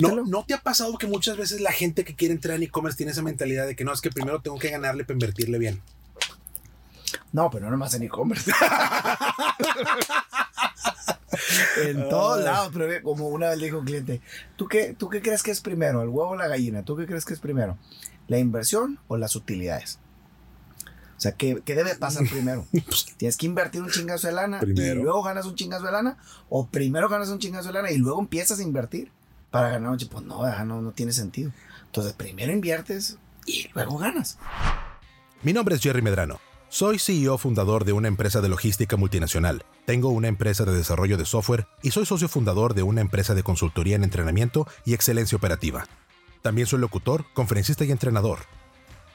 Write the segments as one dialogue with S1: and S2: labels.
S1: No, ¿No te ha pasado que muchas veces la gente que quiere entrar en e-commerce tiene esa mentalidad de que no, es que primero tengo que ganarle para invertirle bien?
S2: No, pero no nomás en e-commerce. en todos lados, pero como una vez dijo un cliente, ¿tú qué, ¿tú qué crees que es primero, el huevo o la gallina? ¿Tú qué crees que es primero? ¿La inversión o las utilidades? O sea, ¿qué, qué debe pasar primero? ¿Tienes que invertir un chingazo de lana y luego ganas un chingazo de lana? ¿O primero ganas un chingazo de lana y luego empiezas a invertir para ganar Pues no, no, no tiene sentido. Entonces, primero inviertes y luego ganas.
S3: Mi nombre es Jerry Medrano. Soy CEO fundador de una empresa de logística multinacional. Tengo una empresa de desarrollo de software y soy socio fundador de una empresa de consultoría en entrenamiento y excelencia operativa. También soy locutor, conferencista y entrenador.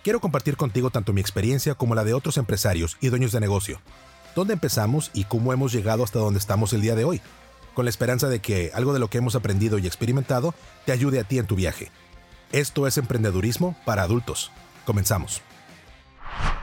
S3: Quiero compartir contigo tanto mi experiencia como la de otros empresarios y dueños de negocio. ¿Dónde empezamos y cómo hemos llegado hasta donde estamos el día de hoy? Con la esperanza de que algo de lo que hemos aprendido y experimentado te ayude a ti en tu viaje. Esto es emprendedurismo para adultos. Comenzamos.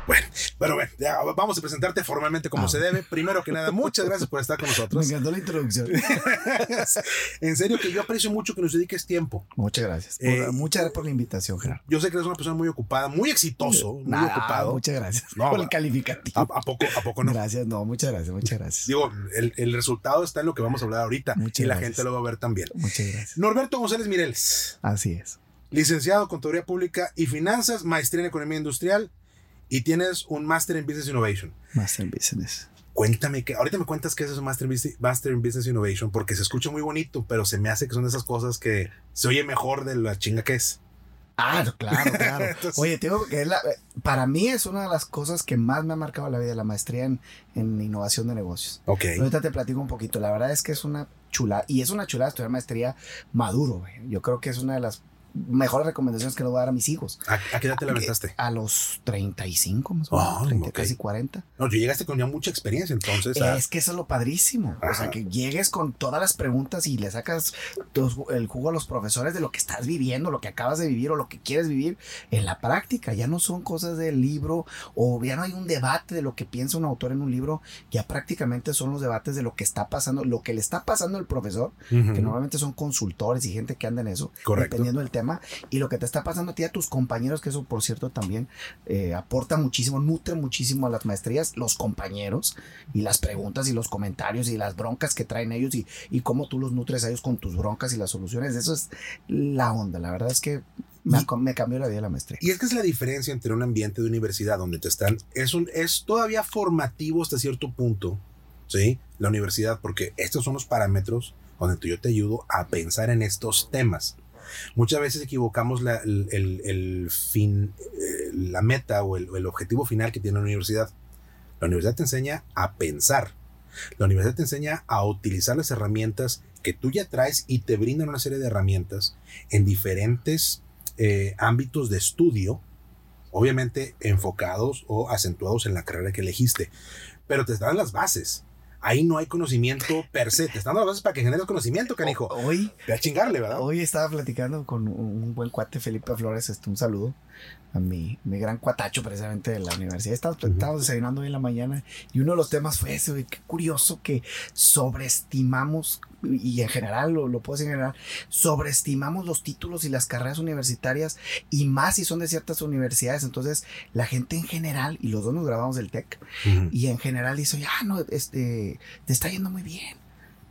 S1: Bueno, pero bueno, ya vamos a presentarte formalmente como ah. se debe. Primero que nada, muchas gracias por estar con nosotros.
S2: Me encantó la introducción.
S1: en serio que yo aprecio mucho que nos dediques tiempo.
S2: Muchas gracias. Eh, muchas gracias por la invitación, Gerardo.
S1: Yo sé que eres una persona muy ocupada, muy exitoso, muy ocupado.
S2: Muchas gracias por el calificativo.
S1: ¿A, poco, ¿A poco no?
S2: Gracias, no, muchas gracias, muchas gracias.
S1: Digo, el, el resultado está en lo que vamos a hablar ahorita y la gente lo va a ver también.
S2: Muchas gracias.
S1: Norberto González Mireles.
S2: Así es.
S1: Licenciado en Contaduría Pública y Finanzas, maestría en Economía Industrial, y tienes un Master in Business Innovation.
S2: Master in Business.
S1: Cuéntame que ahorita me cuentas qué es eso Master, Master in Business Innovation porque se escucha muy bonito, pero se me hace que son de esas cosas que se oye mejor de la chinga que es.
S2: Ah, claro, claro. Oye, tengo que para mí es una de las cosas que más me ha marcado la vida, la maestría en, en innovación de negocios.
S1: Ok.
S2: Ahorita te platico un poquito. La verdad es que es una chula, y es una chula estudiar maestría maduro. Yo creo que es una de las mejores recomendaciones que le voy a dar a mis hijos.
S1: ¿A, qué edad te la aventaste?
S2: A los 35, más o menos, ah, casi 40.
S1: No, tú llegaste con ya mucha experiencia, entonces.
S2: Es que eso es lo padrísimo. O sea, que llegues con todas las preguntas y le sacas el jugo a los profesores de lo que estás viviendo, lo que acabas de vivir o lo que quieres vivir en la práctica. Ya no son cosas del libro o ya no hay un debate de lo que piensa un autor en un libro. Ya prácticamente son los debates de lo que está pasando, lo que le está pasando al profesor, que normalmente son consultores y gente que anda en eso,
S1: Correcto.
S2: dependiendo del tema y lo que te está pasando a ti, a tus compañeros, que eso por cierto también eh, aporta muchísimo, nutre muchísimo a las maestrías, los compañeros y las preguntas y los comentarios y las broncas que traen ellos y, y cómo tú los nutres a ellos con tus broncas y las soluciones. Eso es la onda, la verdad es que me, me, cambió la vida la maestría.
S1: Y es que es la diferencia entre un ambiente de universidad donde te están, es, un, es todavía formativo hasta cierto punto, ¿sí? La universidad, porque estos son los parámetros donde yo te ayudo a pensar en estos temas. Muchas veces equivocamos la, el, fin, eh, la meta o el, objetivo final que tiene la universidad. La universidad te enseña a pensar. La universidad te enseña a utilizar las herramientas que tú ya traes y te brindan una serie de herramientas en diferentes eh, ámbitos de estudio, obviamente enfocados o acentuados en la carrera que elegiste, pero te dan las bases ahí no hay conocimiento per se. Te están dando las bases para que generes conocimiento, canijo.
S2: Hoy.
S1: De a chingarle, ¿verdad?
S2: Hoy estaba platicando con un buen cuate, Felipe Flores, este, un saludo a mi, mi gran cuatacho precisamente de la universidad. Estábamos, desayunando hoy en la mañana y uno de los temas fue ese, qué curioso que sobreestimamos, y en general, lo, lo puedo decir en general, sobreestimamos los títulos y las carreras universitarias y más si son de ciertas universidades. Entonces, la gente en general, y los dos nos grabamos del TEC, y en general dice, ah, no, este, te está yendo muy bien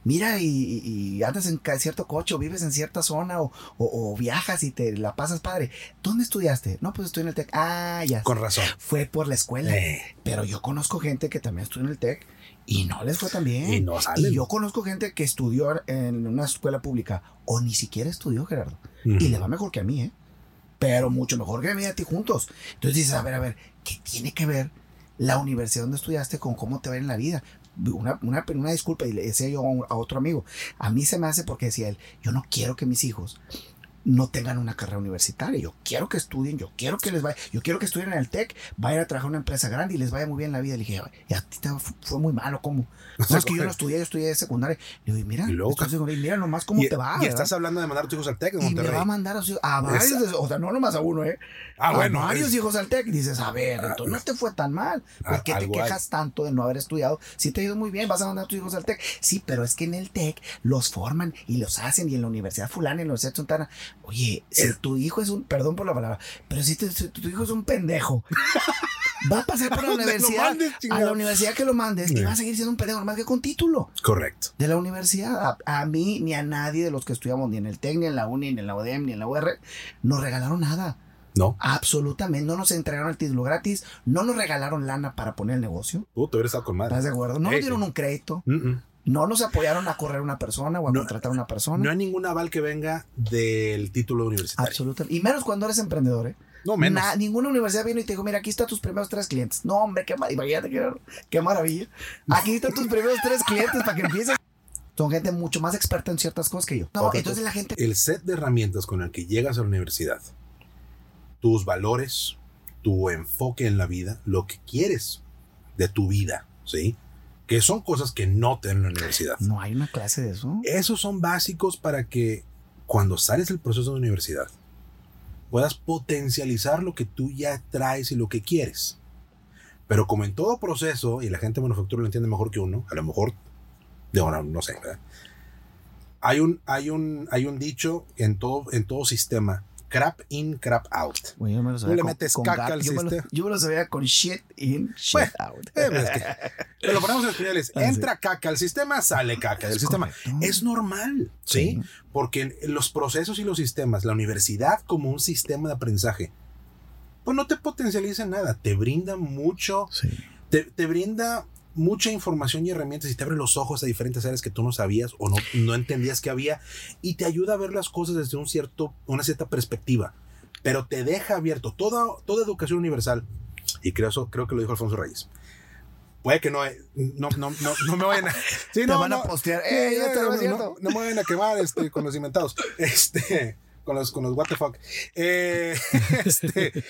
S2: mira y, andas en cierto coche o vives en cierta zona o, viajas y te la pasas padre. ¿Dónde estudiaste? No, pues estoy en el TEC. Ah, ya.
S1: Con razón.
S2: Fue por la escuela. Eh. Pero yo conozco gente que también estudió en el TEC y no les fue tan bien.
S1: Y no salen.
S2: Y yo conozco gente que estudió en una escuela pública o ni siquiera estudió, Gerardo. Y le va mejor que a mí, ¿eh? Pero mucho mejor que a mí y a ti juntos. Entonces dices, a ver, a ver, ¿qué tiene que ver la universidad donde estudiaste con cómo te va en la vida? Una, una, disculpa y le decía yo a, otro amigo, a mí se me hace porque decía él, yo no quiero que mis hijos no tengan una carrera universitaria. Yo quiero que estudien, yo quiero que les vaya, yo quiero que estudien en el TEC, vayan a trabajar en una empresa grande y les vaya muy bien la vida. Le dije, y a ti te fue muy malo, ¿cómo? No, es que yo no estudié, yo estudié de secundaria. Le digo, mira,
S1: Y
S2: mira nomás cómo
S1: y,
S2: te va.
S1: y
S2: ¿verdad?
S1: estás hablando de mandar a tus hijos al TEC
S2: y me va a mandar a, a varios, de- o sea, no nomás a uno, ¿eh?
S1: Ah,
S2: a
S1: bueno,
S2: varios
S1: es-
S2: hijos al TEC. Y dices, a ver, entonces no te fue tan mal. ¿Por
S1: Ah,
S2: qué te
S1: hay.
S2: quejas tanto de no haber estudiado? Si te ha ido muy bien, vas a mandar a tus hijos al TEC. Sí, pero es que en el TEC los forman y los hacen. Y en la Universidad Fulana, en la Universidad Santana. Oye, si tu hijo es un, perdón por la palabra, pero si, te- si tu hijo es un pendejo. Va a pasar por la universidad,
S1: mandes,
S2: a la universidad que lo mandes, y
S1: Sí.
S2: va a seguir siendo un pendejo, más que con título
S1: Correcto.
S2: de la universidad. A, a mí ni a nadie de los que estudiamos, ni en el TEC, ni en la UNI, ni en la UDEM, ni en la UR, nos regalaron nada.
S1: No.
S2: Absolutamente. No nos entregaron el título gratis, no nos regalaron lana para poner el negocio.
S1: Puto, hubiera estado con madre.
S2: ¿Estás de acuerdo? No nos dieron un crédito,
S1: Mm, mm.
S2: No nos apoyaron a correr una persona o a
S1: No,
S2: contratar una persona.
S1: No hay ningún aval que venga del título universitario.
S2: Absolutamente. Y menos cuando eres emprendedor, ¿eh?
S1: No, menos.
S2: Na- ninguna universidad vino y te dijo, mira, aquí están tus primeros tres clientes. No, hombre, qué, ma- imagínate qué, qué maravilla. Aquí están tus primeros tres clientes para que empieces. Son gente mucho más experta en ciertas cosas que yo. No, entonces la gente...
S1: El set de herramientas con el que llegas a la universidad, tus valores, tu enfoque en la vida, lo que quieres de tu vida, ¿sí? Que son cosas que no te en la universidad.
S2: No hay una clase de eso.
S1: Esos son básicos para que cuando sales del proceso de universidad puedas potencializar lo que tú ya traes y lo que quieres. Pero como en todo proceso, y la gente de manufactura lo entiende mejor que uno, a lo mejor, de ahora no sé, ¿verdad? Hay un, hay un, hay un dicho en todo, en todo sistema, crap in, crap out.
S2: Yo me lo
S1: Tú
S2: sabía
S1: le
S2: con-
S1: metes
S2: con
S1: caca al
S2: yo me lo-
S1: sistema.
S2: yo me lo sabía con shit in, shit
S1: Bueno,
S2: out.
S1: Eh, pues, es que- pero lo ponemos en españoles.
S2: Ah.
S1: Entra caca al sistema, sale caca del
S2: Es
S1: sistema.
S2: correcto.
S1: Es normal, ¿sí?
S2: Sí.
S1: Porque los procesos y los sistemas, la universidad como un sistema de aprendizaje, pues no te potencializa en nada, te brinda mucho,
S2: Sí.
S1: te, te brinda mucha información y herramientas y te abre los ojos a diferentes áreas que tú no sabías o no, no entendías que había y te ayuda a ver las cosas desde un cierto, una cierta perspectiva, pero te deja abierto toda, toda educación universal y creo, eso, creo que lo dijo Alfonso Reyes. Puede que no, no, no, no, no me vayan a... Sí,
S2: Te
S1: no,
S2: van a postear.
S1: Eh,
S2: ¡Eh,
S1: no, no me vayan a quemar este, con los inventados. Este, con los, con los what the fuck. Eh, este,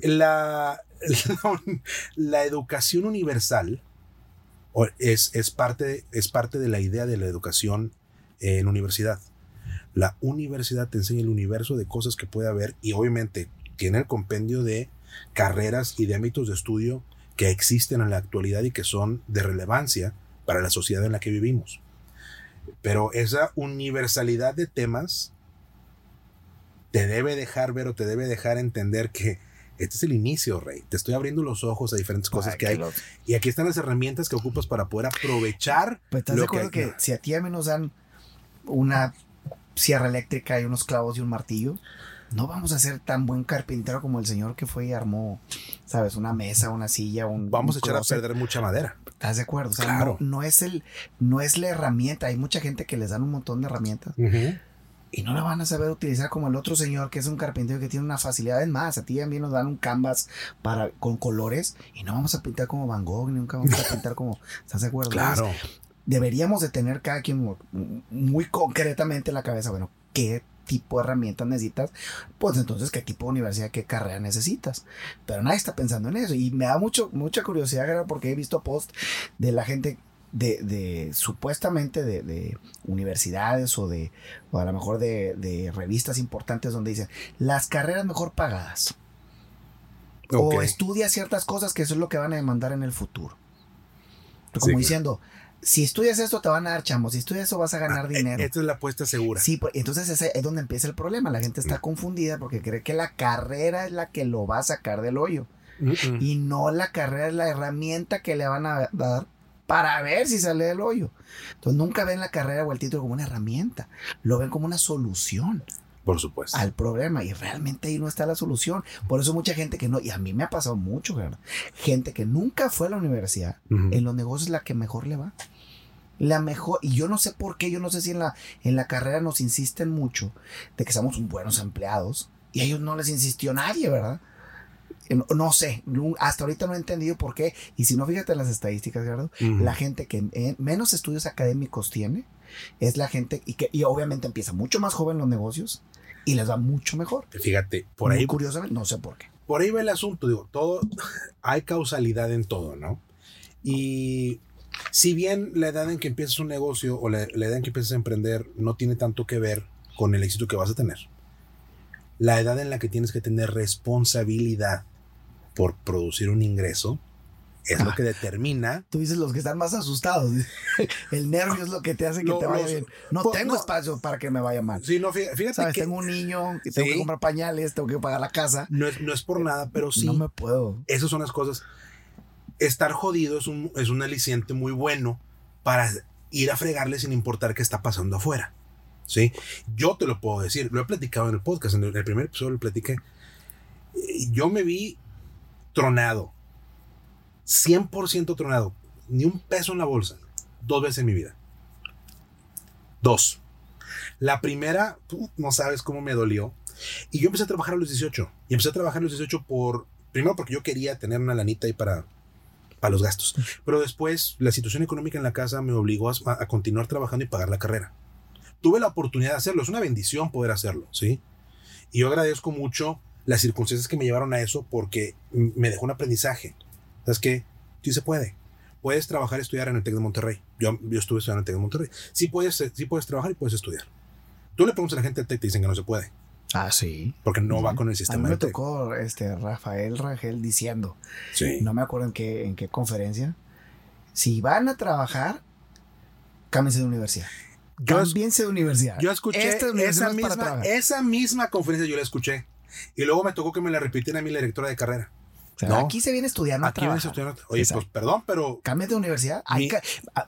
S1: la, la, educación universal es, es, parte, es parte de la idea de la educación en universidad. La universidad te enseña el universo de cosas que puede haber y obviamente tiene el compendio de carreras y de ámbitos de estudio que existen en la actualidad y que son de relevancia para la sociedad en la que vivimos. Pero esa universalidad de temas te debe dejar ver o te debe dejar entender que este es el inicio, Rey. Te estoy abriendo los ojos a diferentes cosas
S2: Ay,
S1: que
S2: que
S1: hay.
S2: los-
S1: Y aquí están las herramientas que ocupas para poder aprovechar.
S2: Pues estás
S1: lo
S2: de acuerdo que,
S1: hay.
S2: si a ti a mí nos dan una sierra eléctrica y unos clavos y un martillo, no vamos a ser tan buen carpintero como el señor que fue y armó, sabes, una mesa, una silla, un.
S1: Vamos
S2: un
S1: a echar a perder mucha madera.
S2: ¿Estás de acuerdo? O sea,
S1: Claro.
S2: no, no es el, no es la herramienta. Hay mucha gente que les dan un montón de herramientas y no la van a saber utilizar como el otro señor que es un carpintero que tiene una facilidad. Es más, a ti también nos dan un canvas para, con colores y no vamos a pintar como Van Gogh, ni nunca vamos a pintar como. ¿Estás de acuerdo?
S1: Claro.
S2: deberíamos de tener cada quien mu- muy concretamente en la cabeza, bueno, ¿qué tipo de herramientas necesitas? Pues entonces, ¿qué tipo de universidad, qué carrera necesitas? Pero nadie está pensando en eso y me da mucho, mucha curiosidad, porque he visto post de la gente de, de supuestamente de, de universidades o de, o a lo mejor de, de revistas importantes donde dicen, las carreras mejor pagadas. O estudia ciertas cosas que eso es lo que van a demandar en el futuro. Como
S1: Sí,
S2: diciendo, si estudias esto te van a dar chamos, si estudias eso vas a ganar
S1: Ah,
S2: dinero.
S1: Esta es la apuesta segura.
S2: Sí, entonces ese es donde empieza el problema. La gente está
S1: Mm.
S2: confundida porque cree que la carrera es la que lo va a sacar del hoyo. Y no la carrera es la herramienta que le van a dar para ver si sale del hoyo. Entonces nunca ven la carrera o el título como una herramienta. Lo ven como una solución
S1: Por supuesto.
S2: al problema y realmente ahí no está la solución. Por eso mucha gente que no, y a mí me ha pasado mucho, ¿verdad? gente que nunca fue a la universidad, en los negocios es la que mejor le va. La mejor, y yo no sé por qué, yo no sé si en la, en la carrera nos insisten mucho de que somos buenos empleados y a ellos no les insistió nadie, ¿verdad? Eh, No, no sé, hasta ahorita no he entendido por qué. Y si no, fíjate en las estadísticas, Gerardo,
S1: Ujú.
S2: la gente que menos estudios académicos tiene es la gente, y que y obviamente empieza mucho más joven los negocios, y les va mucho mejor.
S1: Fíjate, por ahí.
S2: Curiosamente, no sé por qué.
S1: Por ahí va el asunto, digo, todo, hay causalidad en todo, ¿no? Y si bien la edad en que empiezas un negocio o la, edad en que empiezas a emprender no tiene tanto que ver con el éxito que vas a tener, la edad en la que tienes que tener responsabilidad por producir un ingreso es lo ah. que determina.
S2: Tú dices los que están más asustados. El nervio es lo que te hace que te vaya bien. No tengo espacio para que me vaya mal.
S1: Sí, no, fíjate,
S2: ¿Sabes? tengo un niño, tengo que comprar pañales, tengo que pagar la casa.
S1: No es, no es por nada, pero sí.
S2: No me puedo.
S1: Esas son las cosas estar jodido es un, es un aliciente muy bueno para ir a fregarle sin importar qué está pasando afuera. ¿Sí? Yo te lo puedo decir, lo he platicado en el podcast, en el, primer episodio lo platiqué. Yo me vi tronado, 100% tronado, ni un peso en la bolsa, dos veces en mi vida. Dos. La primera, no sabes cómo me dolió. Y yo empecé a trabajar a los 18. Y empecé a trabajar a los 18 por, primero porque yo quería tener una lanita ahí para, para los gastos. Pero después la situación económica en la casa me obligó a, continuar trabajando y pagar la carrera. Tuve la oportunidad de hacerlo, es una bendición poder hacerlo, ¿sí? Y yo agradezco mucho las circunstancias que me llevaron a eso porque me dejó un aprendizaje. ¿Sabes qué? Sí se puede. Puedes trabajar y estudiar en el TEC de Monterrey. Yo, yo estuve estudiando en el TEC de Monterrey. Sí puedes, sí puedes trabajar y puedes estudiar. Tú le preguntas a la gente del TEC y te dicen que no se puede.
S2: Ah, sí.
S1: Porque no va con el sistema.
S2: A mí me tocó este Rafael Rangel diciendo,
S1: sí.
S2: no me acuerdo en qué, en qué conferencia, si van a trabajar, cámbiense de universidad. Cámbiense de universidad.
S1: Yo escuché esa, misma, esa misma conferencia, yo la escuché. Y luego me tocó que me la repitiera a mí la directora de carrera.
S2: Aquí se viene estudiando.
S1: Aquí viene estudiando. Oye, pues perdón, pero.
S2: Cambia de universidad.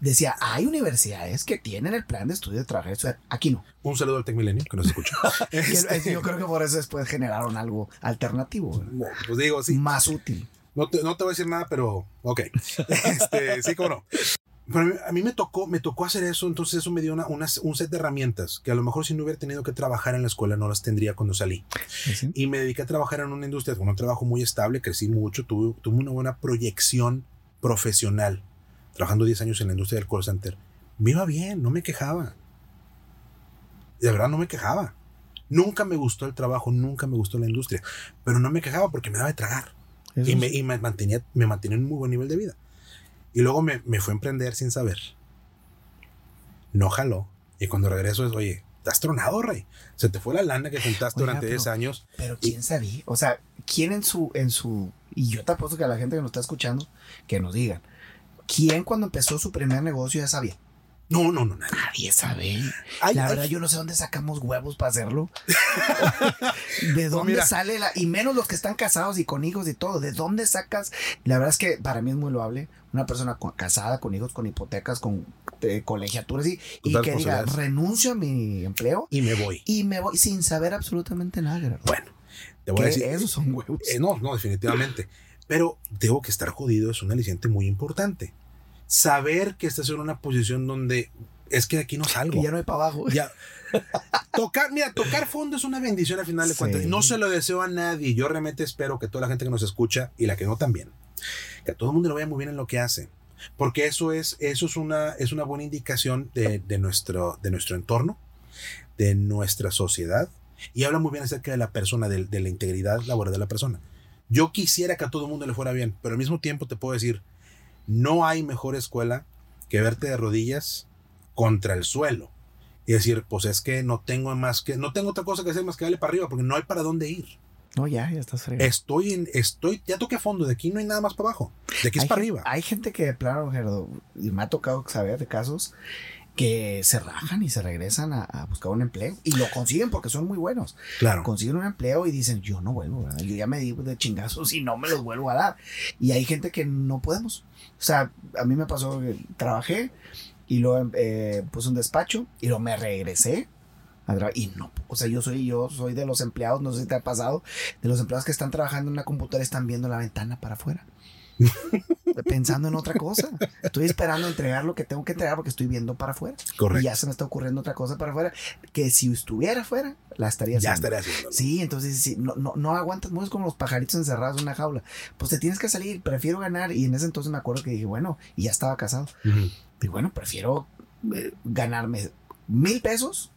S2: Decía, hay universidades que tienen el plan de estudio de trabajar. Aquí no.
S1: Un saludo al Tec Milenio que nos escucha.
S2: Este yo creo que por eso después generaron algo alternativo.
S1: pues digo, sí.
S2: Más útil.
S1: No te, no te voy a decir nada, pero ok. Este, sí, cómo no. Pero a mí me tocó, me tocó hacer eso, entonces eso me dio una, un set de herramientas que a lo mejor si no hubiera tenido que trabajar en la escuela no las tendría cuando salí. Y me dediqué a trabajar en una industria con un trabajo muy estable, crecí mucho, tuve, tuve una buena proyección profesional, trabajando 10 años en la industria del call center. Me iba bien, no me quejaba. De verdad no me quejaba. Nunca me gustó el trabajo, nunca me gustó la industria, pero no me quejaba porque me daba de tragar. y, me, y me, mantenía, me mantenía en un muy buen nivel de vida. Y luego me, me fue a emprender sin saber. No jaló. Y cuando regreso es, oye, estás tronado, rey. Se te fue la lana que juntaste durante 10 años.
S2: Pero quién sabía. O sea, ¿quién en su, en su. Y yo te apuesto que a la gente que nos está escuchando, que nos digan. ¿Quién cuando empezó su primer negocio ya sabía?
S1: No, no, no,
S2: nadie, sabe. la verdad, yo no sé dónde sacamos huevos para hacerlo. ¿De dónde sale la.? Y menos los que están casados y con hijos y todo. ¿De dónde sacas? La verdad es que para mí es muy loable. Una persona casada, con hijos, con hipotecas, con eh, colegiaturas y, y que diga, renuncio a mi empleo.
S1: Y me voy.
S2: Y me voy sin saber absolutamente nada.
S1: Bueno, te voy a decir.
S2: Esos son huevos.
S1: Eh, no, no, definitivamente. Pero tengo que estar jodido es un aliciente muy importante saber que estás en una posición donde es que aquí no salgo.
S2: Y ya no hay para abajo.
S1: Ya. tocar, mira, tocar fondo es una bendición al final de cuentas. No se lo deseo a nadie. Yo realmente espero que toda la gente que nos escucha y la que no también, que a todo el mundo lo vaya muy bien en lo que hace. Porque eso es, eso es una, es una buena indicación de, nuestro, de nuestro entorno, de nuestra sociedad. Y habla muy bien acerca de la persona, de, de la integridad laboral de la persona. Yo quisiera que a todo el mundo le fuera bien, pero al mismo tiempo te puedo decir, no hay mejor escuela que verte de rodillas contra el suelo y decir, pues es que no tengo más que, no tengo otra cosa que hacer más que darle para arriba porque no hay para dónde ir.
S2: No, ya, ya estás fregado.
S1: Estoy en, estoy, ya toqué fondo, de aquí no hay nada más para abajo, de aquí es para arriba.
S2: Hay gente que, claro, y me ha tocado saber de casos que se rajan y se regresan a, buscar un empleo y lo consiguen porque son muy buenos.
S1: Claro.
S2: Consiguen un empleo y dicen, yo no vuelvo, yo ya me di de chingazos y no me los vuelvo a dar. Y hay gente que no podemos. O sea, a mí me pasó que trabajé y luego eh, puse un despacho y luego me regresé y no, o sea, yo soy yo soy de los empleados, no sé si te ha pasado, de los empleados que están trabajando en una computadora están viendo la ventana para afuera. Pensando en otra cosa. Estoy esperando entregar lo que tengo que entregar porque estoy viendo para afuera.
S1: Correcto.
S2: Y ya se me está ocurriendo otra cosa para afuera que si estuviera afuera, la estaría haciendo.
S1: Ya estaría haciendo.
S2: Sí, entonces no, no, no aguantas mucho como los pajaritos encerrados en una jaula. Pues te tienes que salir, prefiero ganar. Y en ese entonces me acuerdo que dije, bueno, y ya estaba casado. Y bueno, prefiero eh, ganarme mil pesos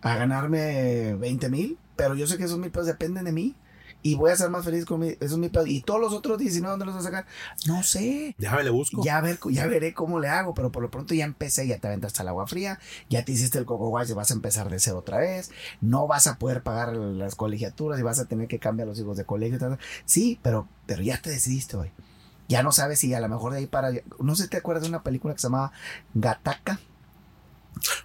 S2: a ganarme 20 mil, pero yo sé que esos mil pesos dependen de mí y voy a ser más feliz con mi, esos mil pesos. Y todos los otros 19, ¿dónde los voy a sacar? No sé.
S1: Déjame le busco.
S2: Ya, ver, ya veré cómo le hago, pero por lo pronto ya empecé, ya te aventaste al agua fría, ya te hiciste el coco guay y vas a empezar de cero otra vez. No vas a poder pagar las colegiaturas y vas a tener que cambiar a los hijos de colegio. Tal, Sí, pero, pero ya te decidiste hoy. Ya no sabes si a lo mejor de ahí para. No sé si te acuerdas de una película que se llamaba Gataka.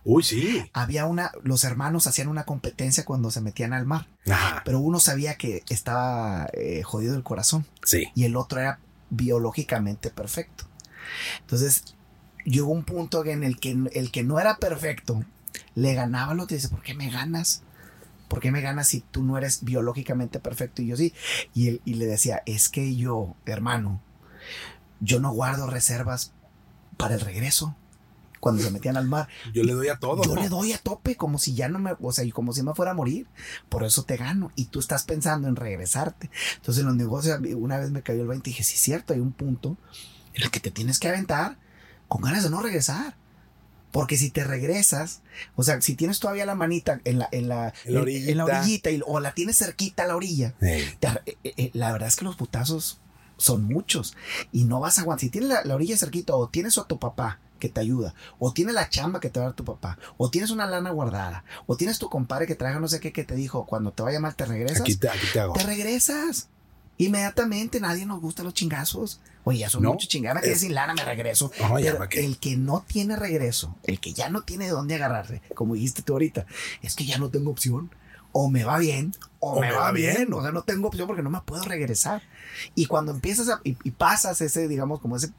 S1: Uy, sí.
S2: Había una, los hermanos hacían una competencia cuando se metían al mar,
S1: Ajá.
S2: pero uno sabía que estaba eh, jodido el corazón
S1: Sí.
S2: y el otro era biológicamente perfecto. Entonces, llegó un punto en el que el que no era perfecto le ganaba al otro y dice, ¿por qué me ganas? ¿Por qué me ganas si tú no eres biológicamente perfecto y yo sí? Y, él, y le decía, es que yo, hermano, yo no guardo reservas para el regreso. Cuando se metían al mar,
S1: Yo le doy a todo.
S2: yo le doy a tope como si ya no me, o sea, y como si me fuera a morir. Por eso te gano. Y tú estás pensando en regresarte. Entonces en los negocios, una vez me cayó el 20 y dije, sí, es cierto, hay un punto en el que te tienes que aventar con ganas de no regresar. Porque si te regresas, o sea, si tienes todavía la manita en la, en la,
S1: En la orillita.
S2: en la orillita y- o la tienes cerquita a la orilla,
S1: Ey.
S2: te eh, eh, la verdad es que los putazos son muchos y no vas a aguantar. Si tienes la, la orilla cerquita o tienes a tu papá que te ayuda, o tienes la chamba que te va a dar tu papá, o tienes una lana guardada, o tienes tu compadre que trae no sé qué que te dijo, cuando te vaya mal te regresas,
S1: Aquí te, aquí te hago.
S2: te regresas. Inmediatamente, nadie nos gusta los chingazos. Oye, ya son
S1: No,
S2: muchos chingados,
S1: es-
S2: sin lana, me regreso.
S1: No,
S2: Pero el que no tiene regreso, el que ya no tiene de dónde agarrarse, como dijiste tú ahorita, es que ya no tengo opción. O me va bien, o, me, va bien. O sea, no tengo opción porque no me puedo regresar. Y cuando empiezas a, y, y pasas ese, digamos, como ese,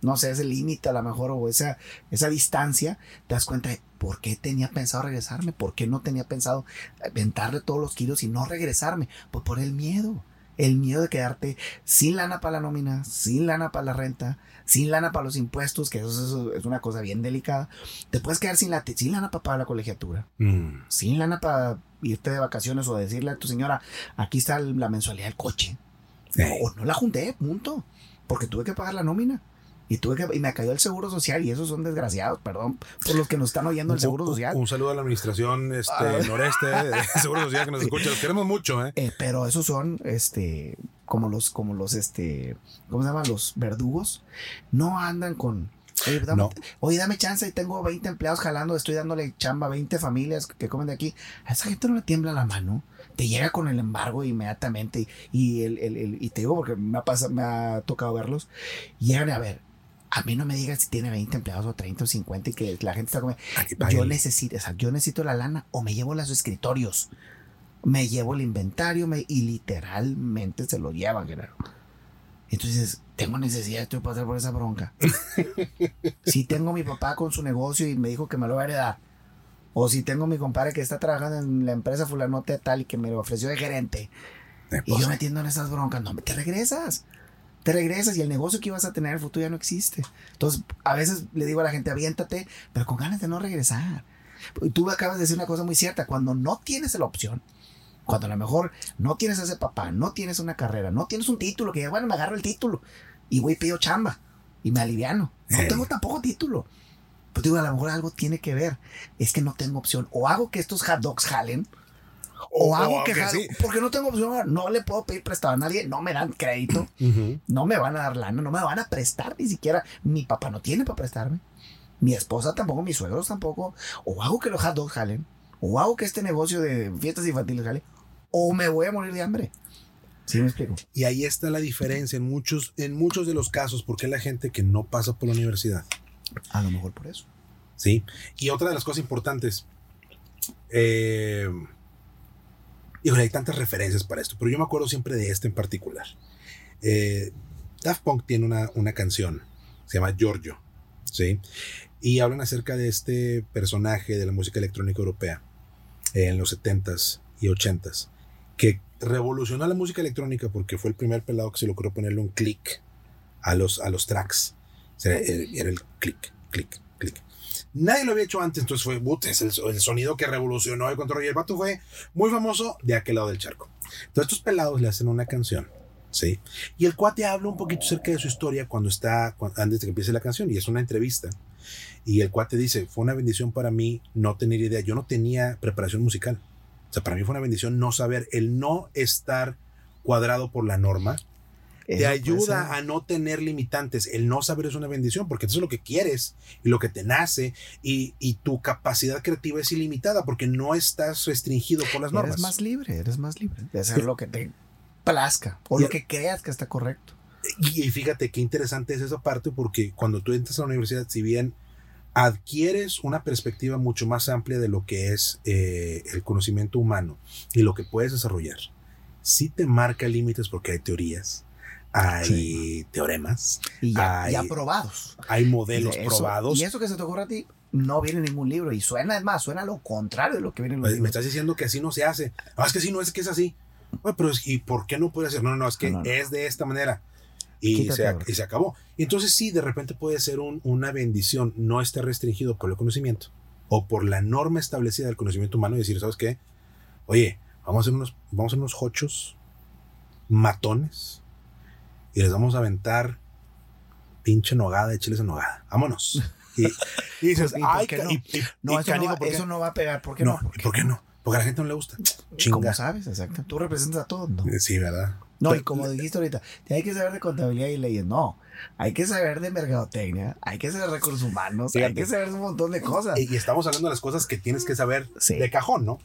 S2: no sé, ese límite a lo mejor, o esa, esa distancia, te das cuenta de por qué tenía pensado regresarme, por qué no tenía pensado aventarle todos los kilos y no regresarme. Pues por el miedo. El miedo de quedarte sin lana para la nómina, sin lana para la renta, sin lana para los impuestos, que eso, eso es una cosa bien delicada. Te puedes quedar sin, la, sin lana para pagar la colegiatura,
S1: Mm.
S2: sin lana para irte de vacaciones o decirle a tu señora, aquí está la mensualidad del coche. O no la junté, punto. Porque tuve que pagar la nómina. Y tuve que, y me cayó el seguro social, y esos son desgraciados, perdón, por los que nos están oyendo el seguro social.
S1: Un, saludo a la administración este,
S2: Ah.
S1: noreste de Seguro Social que nos escucha. Los queremos mucho, ¿eh?
S2: Eh, pero esos son, este, como los, como los, este, ¿cómo se llaman? Los verdugos. No andan con, oye, dame,
S1: No.
S2: oye, dame chance y tengo 20 empleados jalando, estoy dándole chamba a 20 familias que comen de aquí. A esa gente no le tiembla la mano. Te llega con el embargo inmediatamente. Y, y el, el- el- y te digo porque me ha, pasado, me ha tocado verlos. Llegan a ver. A mí no me digan si tiene 20 empleados o 30 o 50 y que la gente está comiendo. Yo necesito, o sea, yo necesito la lana o me llevo los escritorios. Me llevo el inventario me- y literalmente se lo llevan, Guerrero. Entonces, tengo necesidad de pasar por esa bronca. si tengo mi papá con su negocio y me dijo que me lo va a heredar. O si tengo mi compadre que está trabajando en la empresa fulanote tal y que me lo ofreció de gerente.
S1: Eh,
S2: Y yo metiendo en esas broncas, no, te regresas. Te regresas y el negocio que ibas a tener en el futuro ya no existe. Entonces, a veces le digo a la gente, aviéntate, pero con ganas de no regresar. Y tú acabas de decir una cosa muy cierta, cuando no tienes la opción, cuando a lo mejor no tienes ese papá, no tienes una carrera, no tienes un título, que ya, bueno, me agarro el título y voy y pido chamba y me aliviano. No
S1: Ey.
S2: tengo tampoco título. Pues digo, a lo mejor algo tiene que ver. Es que no tengo opción. O hago que estos hot dogs jalen, o, hago que
S1: aunque
S2: jalo,
S1: sí.
S2: porque no tengo opción, no le puedo pedir prestado a nadie, no me dan crédito,
S1: Ujú.
S2: no me van a dar lana, no me van a prestar ni siquiera. Mi papá no tiene para prestarme, mi esposa tampoco, mis suegros tampoco. O hago que los hot dogs jalen, o hago que este negocio de fiestas infantiles jale, o me voy a morir de hambre. ¿Sí me explico?
S1: Y ahí está la diferencia en muchos, en muchos de los casos, porque la gente que no pasa por la universidad.
S2: A lo mejor por eso.
S1: ¿sí? Y otra de las cosas importantes, eh, híjole, hay tantas referencias para esto, pero yo me acuerdo siempre de este en particular. Eh, Daft Punk tiene una, una canción, se llama Giorgio, ¿sí? Y hablan acerca de este personaje de la música electrónica europea eh, en los 70s y 80s, que revolucionó la música electrónica porque fue el primer pelado que se ocurrió ponerle un clic a los, a los tracks. O sea, era, el clic, clic, clic. Nadie lo había hecho antes, entonces fue, "But, es el, el sonido que revolucionó el control. Y el vato fue muy famoso de aquel lado del charco. Entonces estos pelados le hacen una canción, ¿sí? Y el cuate habla un poquito acerca de su historia cuando está, cuando- antes de que empiece la canción, y es una entrevista. Y el cuate dice, fue una bendición para mí no tener idea. Yo no tenía preparación musical. O sea, para mí fue una bendición no saber, el no estar cuadrado por la norma, te ayuda a no tener limitantes. El no saber es una bendición porque eso es lo que quieres y lo que te nace y, tu capacidad creativa es ilimitada porque no estás restringido por las normas.
S2: Eres más libre, eres más libre de hacer lo que te plazca o lo que creas que está correcto.
S1: Y, fíjate qué interesante es esa parte porque cuando tú entras a la universidad, si bien adquieres una perspectiva mucho más amplia de lo que es eh, el conocimiento humano y lo que puedes desarrollar, sí te marca límites porque hay teorías, hay teoremas.
S2: Y ya, hay, probados.
S1: Hay modelos probados.
S2: Y eso que se te ocurre a ti no viene en ningún libro. Y suena, es más, suena lo contrario de lo que viene en los
S1: pues, Me estás diciendo que así no se hace. Ah, es que sí, no es que es así. pero ¿y por qué no puede ser? No, no, no, es que es de esta manera. Y se, y se, acabó. Entonces sí, de repente puede ser un, una bendición no estar restringido por el conocimiento o por la norma establecida del conocimiento humano y decir, ¿sabes qué? Oye, vamos a hacer unos, vamos a hacer unos hochos matones y les vamos a aventar pinche nogada de chiles en nogada. Vámonos. Y, dices, ay,
S2: no? eso, no va, a pegar. ¿Por qué no?
S1: ¿Por qué, no? Porque a la gente no le gusta.
S2: Chinga. sabes, exacto. Tú representas a todos, ¿no?
S1: Sí, ¿verdad?
S2: No, y como dijiste ahorita, hay que saber de contabilidad y leyes. No, hay que saber de mercadotecnia, hay que saber de recursos humanos, hay que saber de un montón de cosas.
S1: Y, estamos hablando de las cosas que tienes que saber de cajón, ¿no?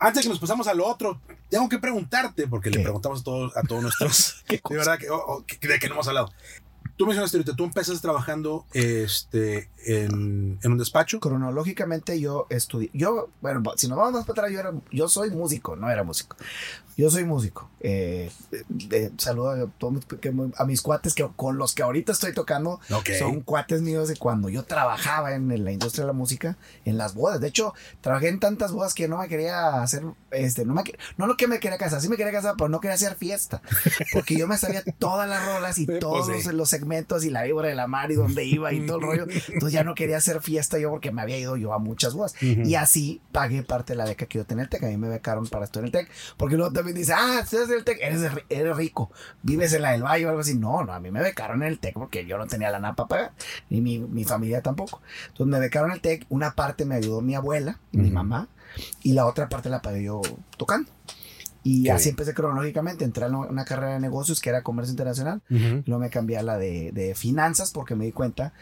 S1: Antes que nos pasamos a lo otro, tengo que preguntarte, porque le preguntamos a todos, a todos nuestros. de verdad, que, oh, oh, de que no hemos hablado. Tú mencionaste ahorita, tú empezaste trabajando este, en, en, un despacho.
S2: Cronológicamente yo estudié, yo, bueno, si nos vamos más para atrás, yo, era, yo soy músico, no era músico. Yo soy músico. Eh, saludo a, mis cuates que con los que ahorita estoy tocando. Son cuates míos de cuando yo trabajaba en, la industria de la música, en las bodas. De hecho, trabajé en tantas bodas que no me quería hacer, este, no, me, no lo que me quería casar, sí me quería casar, pero no quería hacer fiesta. Porque yo me sabía todas las rolas y pues todos los, segmentos y la víbora de la mar y dónde iba y todo el rollo. Entonces ya no quería hacer fiesta yo porque me había ido yo a muchas bodas. Y así pagué parte de la beca que yo tenía en el TEC. A mí me becaron para estudiar en el TEC. Porque luego también dice, ah, eres del TEC, eres, rico, vives en la del Valle o algo así. No, no, a mí me becaron en el TEC porque yo no tenía la nada para pagar, ni mi, mi, familia tampoco. Entonces me becaron en el TEC, una parte me ayudó mi abuela y mi mamá, y la otra parte la pagué yo tocando. Y así empecé cronológicamente. Entré en una carrera de negocios que era comercio internacional. Luego me cambié a la de, de, finanzas porque me di cuenta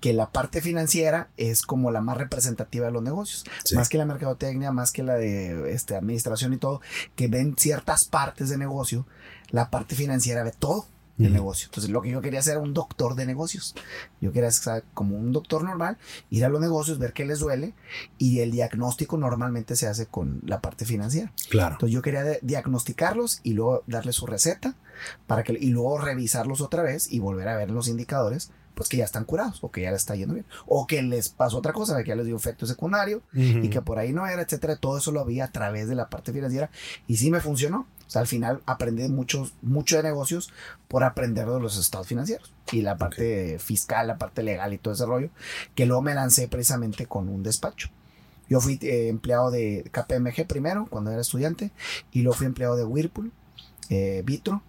S2: que la parte financiera es como la más representativa de los negocios. Más que la mercadotecnia, más que la de este, administración y todo, que ven ciertas partes de negocio. La parte financiera ve todo el negocio. Entonces, lo que yo quería hacer era un doctor de negocios. Yo quería ser como un doctor normal, ir a los negocios, ver qué les duele y el diagnóstico normalmente se hace con la parte financiera.
S1: Claro.
S2: Entonces, yo quería diagnosticarlos y luego darles su receta para que y luego revisarlos otra vez y volver a ver los indicadores pues que ya están curados o que ya les está yendo bien o que les pasó otra cosa, que ya les dio efecto secundario y que por ahí no era, etcétera. Todo eso lo había a través de la parte financiera y sí me funcionó. O sea, al final aprendí mucho, mucho de negocios por aprender de los estados financieros y la parte fiscal, la parte legal y todo ese rollo, que luego me lancé precisamente con un despacho. Yo fui eh, empleado de KPMG primero, cuando era estudiante, y luego fui empleado de Whirlpool, eh, Vitro,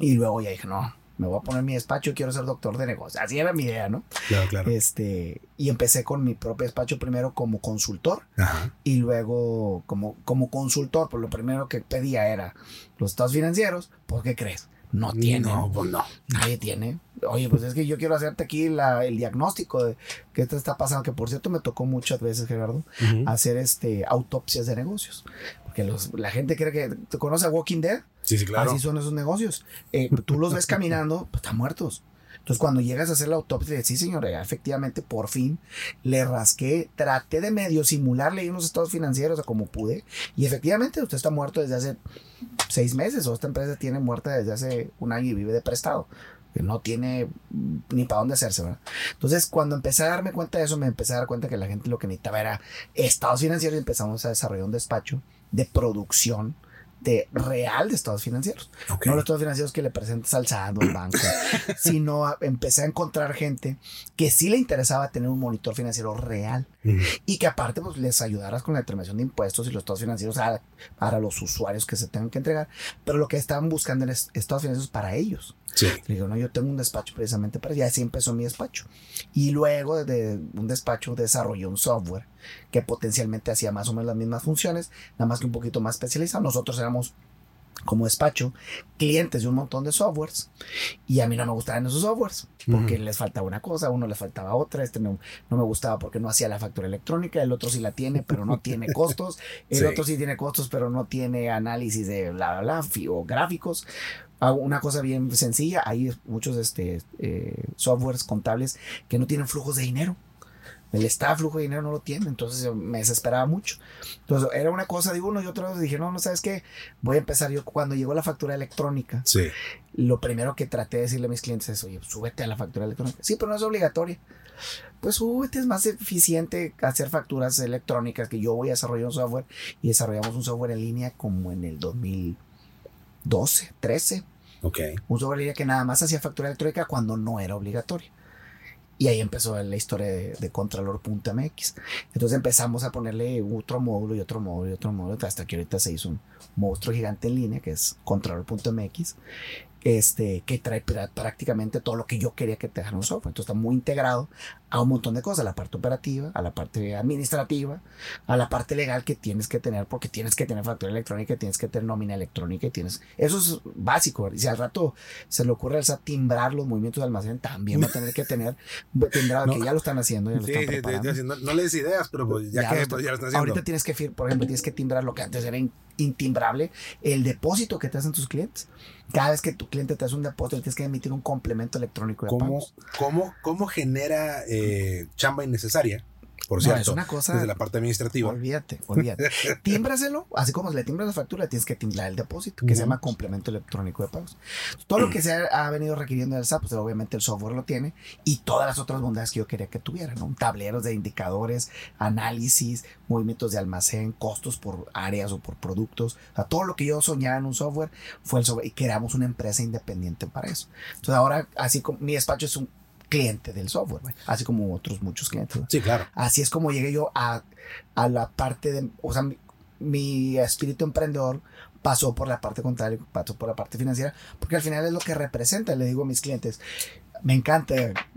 S2: y luego ya dije, no, me voy a poner mi despacho y quiero ser doctor de negocios. Así era mi idea, ¿no?
S1: Claro, claro.
S2: Este, y empecé con mi propio despacho primero como consultor y luego como, como consultor, pues lo primero que pedía era los estados financieros, ¿por qué crees? No tiene.
S1: No, pues no.
S2: Nadie tiene. Oye, pues es que yo quiero hacerte aquí la, el diagnóstico de qué te está pasando, que por cierto me tocó muchas veces, Gerardo, hacer este autopsias de negocios. Porque los, la gente cree que, ¿te conoce a Walking Dead?
S1: Sí, sí, claro.
S2: Así son esos negocios. Eh, tú los ves caminando, pues están muertos. Entonces, cuando llegas a hacer la autopsia, sí, señor, efectivamente, por fin le rasqué, traté de medio simularle unos estados financieros a como pude, y efectivamente usted está muerto desde hace seis meses, o esta empresa tiene muerta desde hace un año y vive de prestado que no tiene ni para dónde hacerse, ¿verdad? Entonces, cuando empecé a darme cuenta de eso, me empecé a dar cuenta que la gente lo que necesitaba era estados financieros y empezamos a desarrollar un despacho de producción de real de estados financieros.
S1: Ok.
S2: No los estados financieros que le presentas al SAT o al banco, sino a- empecé a encontrar gente que sí le interesaba tener un monitor financiero real
S1: Ujú.
S2: y que aparte pues les ayudaras con la determinación de impuestos y los estados financieros a- para los usuarios que se tengan que entregar, pero lo que estaban buscando eran es- estados financieros para ellos.
S1: Sí.
S2: Le digo, no, yo tengo un despacho precisamente para eso. Y así empezó mi despacho. Y luego de un despacho desarrollé un software que potencialmente hacía más o menos las mismas funciones, nada más que un poquito más especializado. Nosotros éramos como despacho clientes de un montón de softwares y a mí no me gustaban esos softwares porque les faltaba una cosa, a uno le faltaba otra, este no, no me gustaba porque no hacía la factura electrónica, el otro sí la tiene pero no tiene costos, el
S1: Sí.
S2: otro sí tiene costos pero no tiene análisis de bla bla bla o gráficos. Ah, Una cosa bien sencilla, hay muchos este, eh, softwares contables que no tienen flujos de dinero. El staff flujo de dinero no lo tiene, entonces me desesperaba mucho. Entonces era una cosa de uno y otro dije, no, no sabes qué, voy a empezar yo cuando llegó la factura electrónica
S1: Sí.
S2: lo primero que traté de decirle a mis clientes es, oye, súbete a la factura electrónica. Sí, pero no es obligatoria. Pues súbete, es más eficiente hacer facturas electrónicas que yo voy a desarrollar un software y desarrollamos un software en línea como en el 2012, 13.
S1: Ok.
S2: Un software en línea que nada más hacía factura electrónica cuando no era obligatoria. Y ahí empezó la historia de, de Contralor.mx. Entonces empezamos a ponerle otro módulo y otro módulo y otro módulo hasta que ahorita se hizo un monstruo gigante en línea que es Contralor.mx este, que trae prácticamente todo lo que yo quería que te dejara un software. Entonces está muy integrado a un montón de cosas, a la parte operativa, a la parte administrativa, a la parte legal que tienes que tener, porque tienes que tener factura electrónica, tienes que tener nómina electrónica, y tienes, eso es básico. Y si al rato se le ocurre al SAT timbrar los movimientos de almacén, también va a tener que tener, tendrá,
S1: No.
S2: que ya lo están haciendo, ya lo
S1: Sí,
S2: están
S1: sí, no, no le des ideas, pero pues ya,
S2: Ya
S1: que
S2: lo
S1: pues,
S2: está-
S1: ya lo están haciendo.
S2: Ahorita tienes que, por ejemplo, tienes que timbrar lo que antes era intimbrable, el depósito que te hacen tus clientes. Cada vez que tu cliente te hace un depósito, tienes que emitir un complemento electrónico de
S1: ¿Cómo,
S2: pagos.
S1: cómo, cómo genera eh, chamba innecesaria? Por
S2: No,
S1: cierto,
S2: es una cosa-
S1: desde la parte administrativa.
S2: Olvídate, olvídate. Tímbraselo, así como le timbras la factura, tienes que timbrar el depósito, que se llama complemento electrónico de pagos. Todo lo que se ha, ha venido requiriendo del SAP, pues obviamente el software lo tiene y todas las otras bondades que yo quería que tuviera, ¿no? Tableros de indicadores, análisis, movimientos de almacén, costos por áreas o por productos. O sea, todo lo que yo soñaba en un software fue el software y creamos una empresa independiente para eso. Entonces ahora, así como mi despacho es un cliente del software, así como otros muchos clientes.
S1: Sí, claro.
S2: Así es como llegué yo a, a la parte de, o sea, mi, mi espíritu emprendedor pasó por la parte contable, pasó por la parte financiera, porque al final es lo que representa, le digo a mis clientes. Me encanta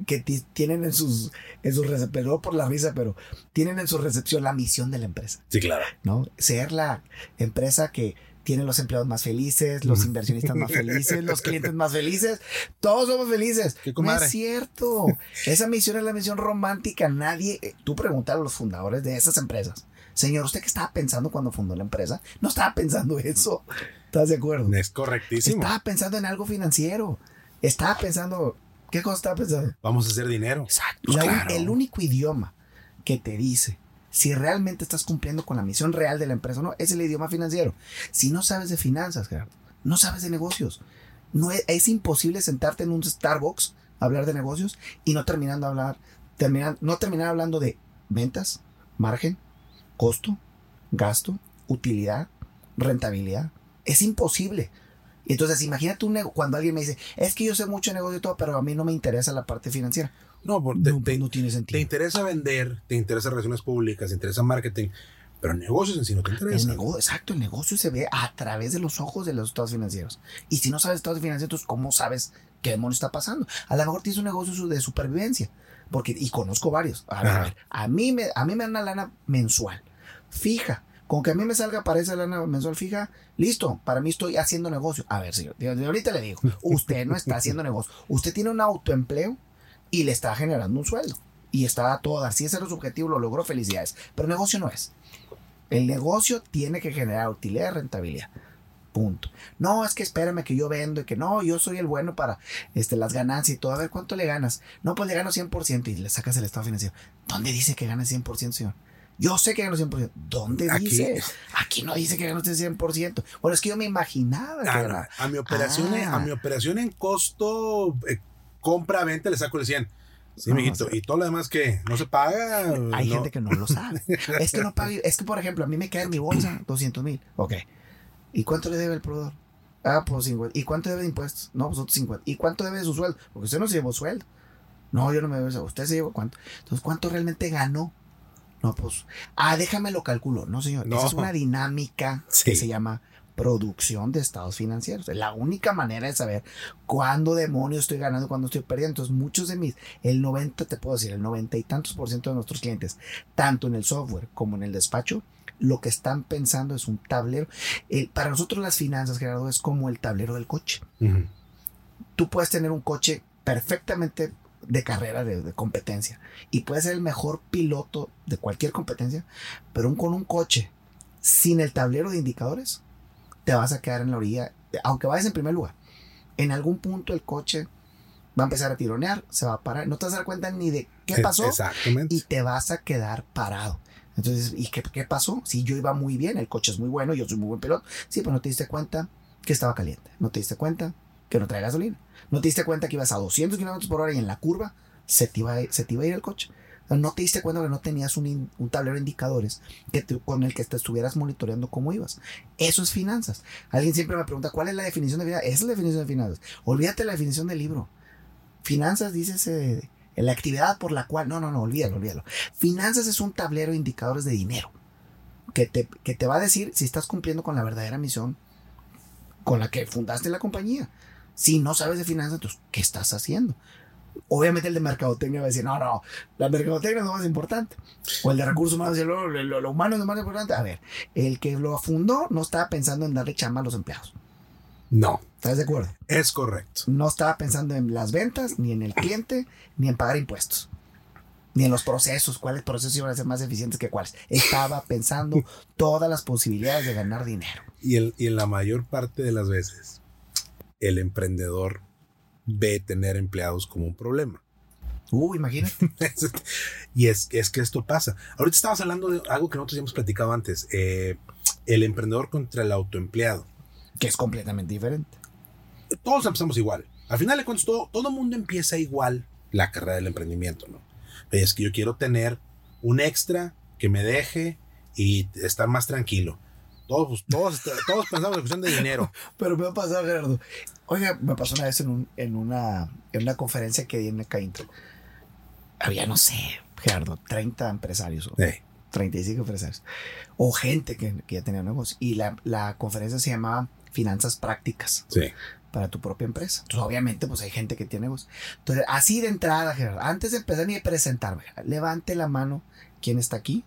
S2: que ti- tienen en sus, en sus recepción, perdón por la risa, pero tienen en su recepción la misión de la empresa,
S1: Sí, claro.
S2: ¿no? Ser la empresa que tiene los empleados más felices, los inversionistas más felices, los clientes más felices, todos somos felices.
S1: Qué
S2: No es cierto. Esa misión es la misión romántica. Nadie, eh, tú preguntas a los fundadores de esas empresas. Señor, ¿usted qué estaba pensando cuando fundó la empresa? No estaba pensando eso. ¿Estás de acuerdo?
S1: Es correctísimo.
S2: Estaba pensando en algo financiero. Estaba pensando, ¿qué cosa estaba pensando?
S1: Vamos a hacer dinero.
S2: Exacto.
S1: Pues
S2: La. El único idioma que te dice si realmente estás cumpliendo con la misión real de la empresa o no es el idioma financiero. Si no sabes de finanzas, Gerardo, no sabes de negocios. No es, imposible sentarte en un Starbucks hablar de negocios y no terminando hablar, terminar, no terminar hablando de ventas, margen, costo, gasto, utilidad, rentabilidad. Es imposible. Entonces, imagínate un cuando alguien me dice, es que yo sé mucho de negocio y todo, pero a mí no me interesa la parte financiera.
S1: No, por- te,
S2: No,
S1: te-
S2: no tiene
S1: te
S2: sentido.
S1: interesa vender, te interesa relaciones públicas, te interesa marketing, pero negocios en sí no te
S2: El
S1: interesa.
S2: negocio, exacto, el negocio se ve a través de los ojos de los estados financieros. Y si no sabes estados financieros, ¿cómo sabes qué demonio está pasando? A lo mejor tienes un negocio de supervivencia. Porque, y conozco varios. A ver, a, ver, a mí me, a mí me dan una lana mensual, fija. Con que a mí me salga para esa lana mensual fija, listo, para mí estoy haciendo negocio. A ver, señor, ahorita le digo, usted no está haciendo negocio. Usted tiene un autoempleo y le está generando un sueldo. Y está a todo dar. Si ese era su objetivo, lo logró, felicidades. Pero negocio no es. El negocio tiene que generar utilidad y rentabilidad. Punto. No, es que espérame que yo vendo y que no, yo soy el bueno para este, las ganancias y todo. A ver, ¿cuánto le ganas? No, pues le gano 100% y le sacas el estado financiero. ¿Dónde dice que gana 100%, señor? Yo sé que gano 100%. ¿Dónde
S1: Aquí-
S2: dice? Aquí no dice que gano usted 100%. Bueno, es que yo me imaginaba que
S1: Ah,
S2: era.
S1: a mi operación,
S2: Ah.
S1: a mi operación en costo eh, compra-venta le saco el 100. Sí,
S2: No,
S1: mijito. y todo lo demás que no se paga.
S2: Hay
S1: no.
S2: gente que no lo sabe. Es que no paga. Es que, por ejemplo, a mí me queda en mi bolsa 200 mil. Ok. ¿Y cuánto le debe el proveedor? Ah, pues 50. ¿Y cuánto debe de impuestos? No, pues otros 50. ¿Y cuánto debe de su sueldo? Porque usted no se llevó sueldo. No, yo no me debo eso. ¿Usted se llevó cuánto? Entonces, ¿cuánto realmente ganó? No, pues. Ah, déjame lo calculo. No, señor.
S1: No.
S2: Esa es una dinámica
S1: Sí.
S2: que se llama producción de estados financieros. Es la única manera de saber cuándo demonios estoy ganando, cuándo estoy perdiendo. Entonces, muchos de mis, el 90, te puedo decir, el 90 y tantos por ciento de nuestros clientes, tanto en el software como en el despacho, lo que están pensando es un tablero. El- para nosotros las finanzas, Gerardo, es como el tablero del coche. Tú puedes tener un coche perfectamente de carrera, de, de competencia, y puedes ser el mejor piloto de cualquier competencia, pero un- con un coche sin el tablero de indicadores, te vas a quedar en la orilla, aunque vayas en primer lugar. En algún punto el coche va a empezar a tironear, se va a parar, no te vas a dar cuenta ni de qué pasó
S1: Exactamente.
S2: y te vas a quedar parado. Entonces, ¿y qué, qué pasó? Si yo iba muy bien, el coche es muy bueno, yo soy muy buen piloto. Sí, pero no te diste cuenta que estaba caliente. No te diste cuenta que no trae gasolina. No te diste cuenta que ibas a 200 kilómetros por hora y en la curva se te iba se te iba a ir el coche. No te diste cuenta que no tenías un, un tablero de indicadores que te- con el que te estuvieras monitoreando cómo ibas. Eso es finanzas. Alguien siempre me pregunta, ¿cuál es la definición de finanzas? Esa es la definición de finanzas. Olvídate la definición del libro. Finanzas dice la actividad por la cual, no, no, no, olvídalo, olvídalo. Finanzas es un tablero de indicadores de dinero que te, que te va a decir si estás cumpliendo con la verdadera misión con la que fundaste la compañía. Si no sabes de finanzas, entonces, ¿qué estás haciendo? Obviamente el de mercadotecnia va a decir, no, no, la mercadotecnia es lo más importante. O el de recursos humanos lo, lo- lo humano es lo más importante. A ver, el que lo fundó no estaba pensando en darle chamba a los empleados.
S1: No,
S2: ¿Estás de acuerdo?
S1: es correcto.
S2: no estaba pensando en las ventas, ni en el cliente, ni en pagar impuestos, ni en los procesos, cuáles procesos iban a ser más eficientes que cuáles. Estaba pensando todas las posibilidades de ganar dinero.
S1: Y, el, y en la mayor parte de las veces, el emprendedor ve tener empleados como un problema.
S2: Uh, imagínate.
S1: y es, es que esto pasa. Ahorita estabas hablando de algo que nosotros ya hemos platicado antes. eh, el emprendedor contra el autoempleado.
S2: que es completamente diferente.
S1: Todos empezamos igual. Al final de cuentas, todo, todo mundo empieza igual la carrera del emprendimiento, ¿no? Es que yo quiero tener un extra que me deje y estar más tranquilo. Todos, todos, todos pensamos en cuestión de dinero.
S2: Pero me ha pasado, Gerardo. Oiga, me pasó una vez en, un- en, una, en una conferencia que di en Caintra. Había, no sé, Gerardo, 30 empresarios. o
S1: Eh,
S2: 35 empresarios. O gente que, que ya tenía negocio. Y la, la conferencia se llamaba Finanzas Prácticas
S1: sí.
S2: para tu propia empresa. Entonces, obviamente, pues hay gente que tiene negocio. Entonces, así de entrada, Gerardo, antes de empezar ni de presentarme, levante la mano quién está aquí.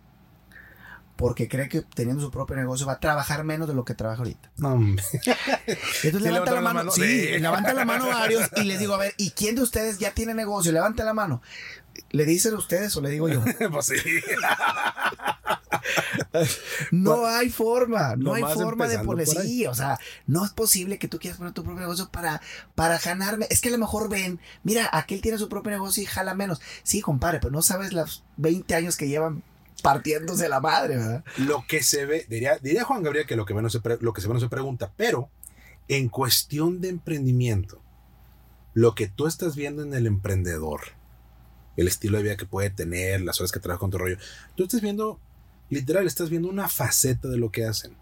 S2: Porque cree que teniendo su propio negocio va a trabajar menos de lo que trabaja ahorita.
S1: No.
S2: Entonces
S1: ¿Sí
S2: levanta la mano.
S1: mano?
S2: Sí,
S1: Sí.
S2: levanta la mano varios y les digo, a ver, ¿y quién de ustedes ya tiene negocio? Levanta la mano. ¿Le dicen ustedes o le digo yo?
S1: pues sí.
S2: No hay forma, no hay forma de poner. Sí, o sea, no es posible que tú quieras poner tu propio negocio para, para ganarme. Es que a lo mejor ven, mira, aquel tiene su propio negocio y jala menos. Sí, compadre, pero no sabes los 20 años que llevan partiéndose la madre, ¿verdad?
S1: Lo que se ve, diría, diría Juan Gabriel que lo que, menos se pre- lo que se ve no se pregunta, pero en cuestión de emprendimiento, lo que tú estás viendo en el emprendedor, el estilo de vida que puede tener, las horas que trabaja con tu rollo, tú estás viendo, literal, estás viendo una faceta de lo que hacen.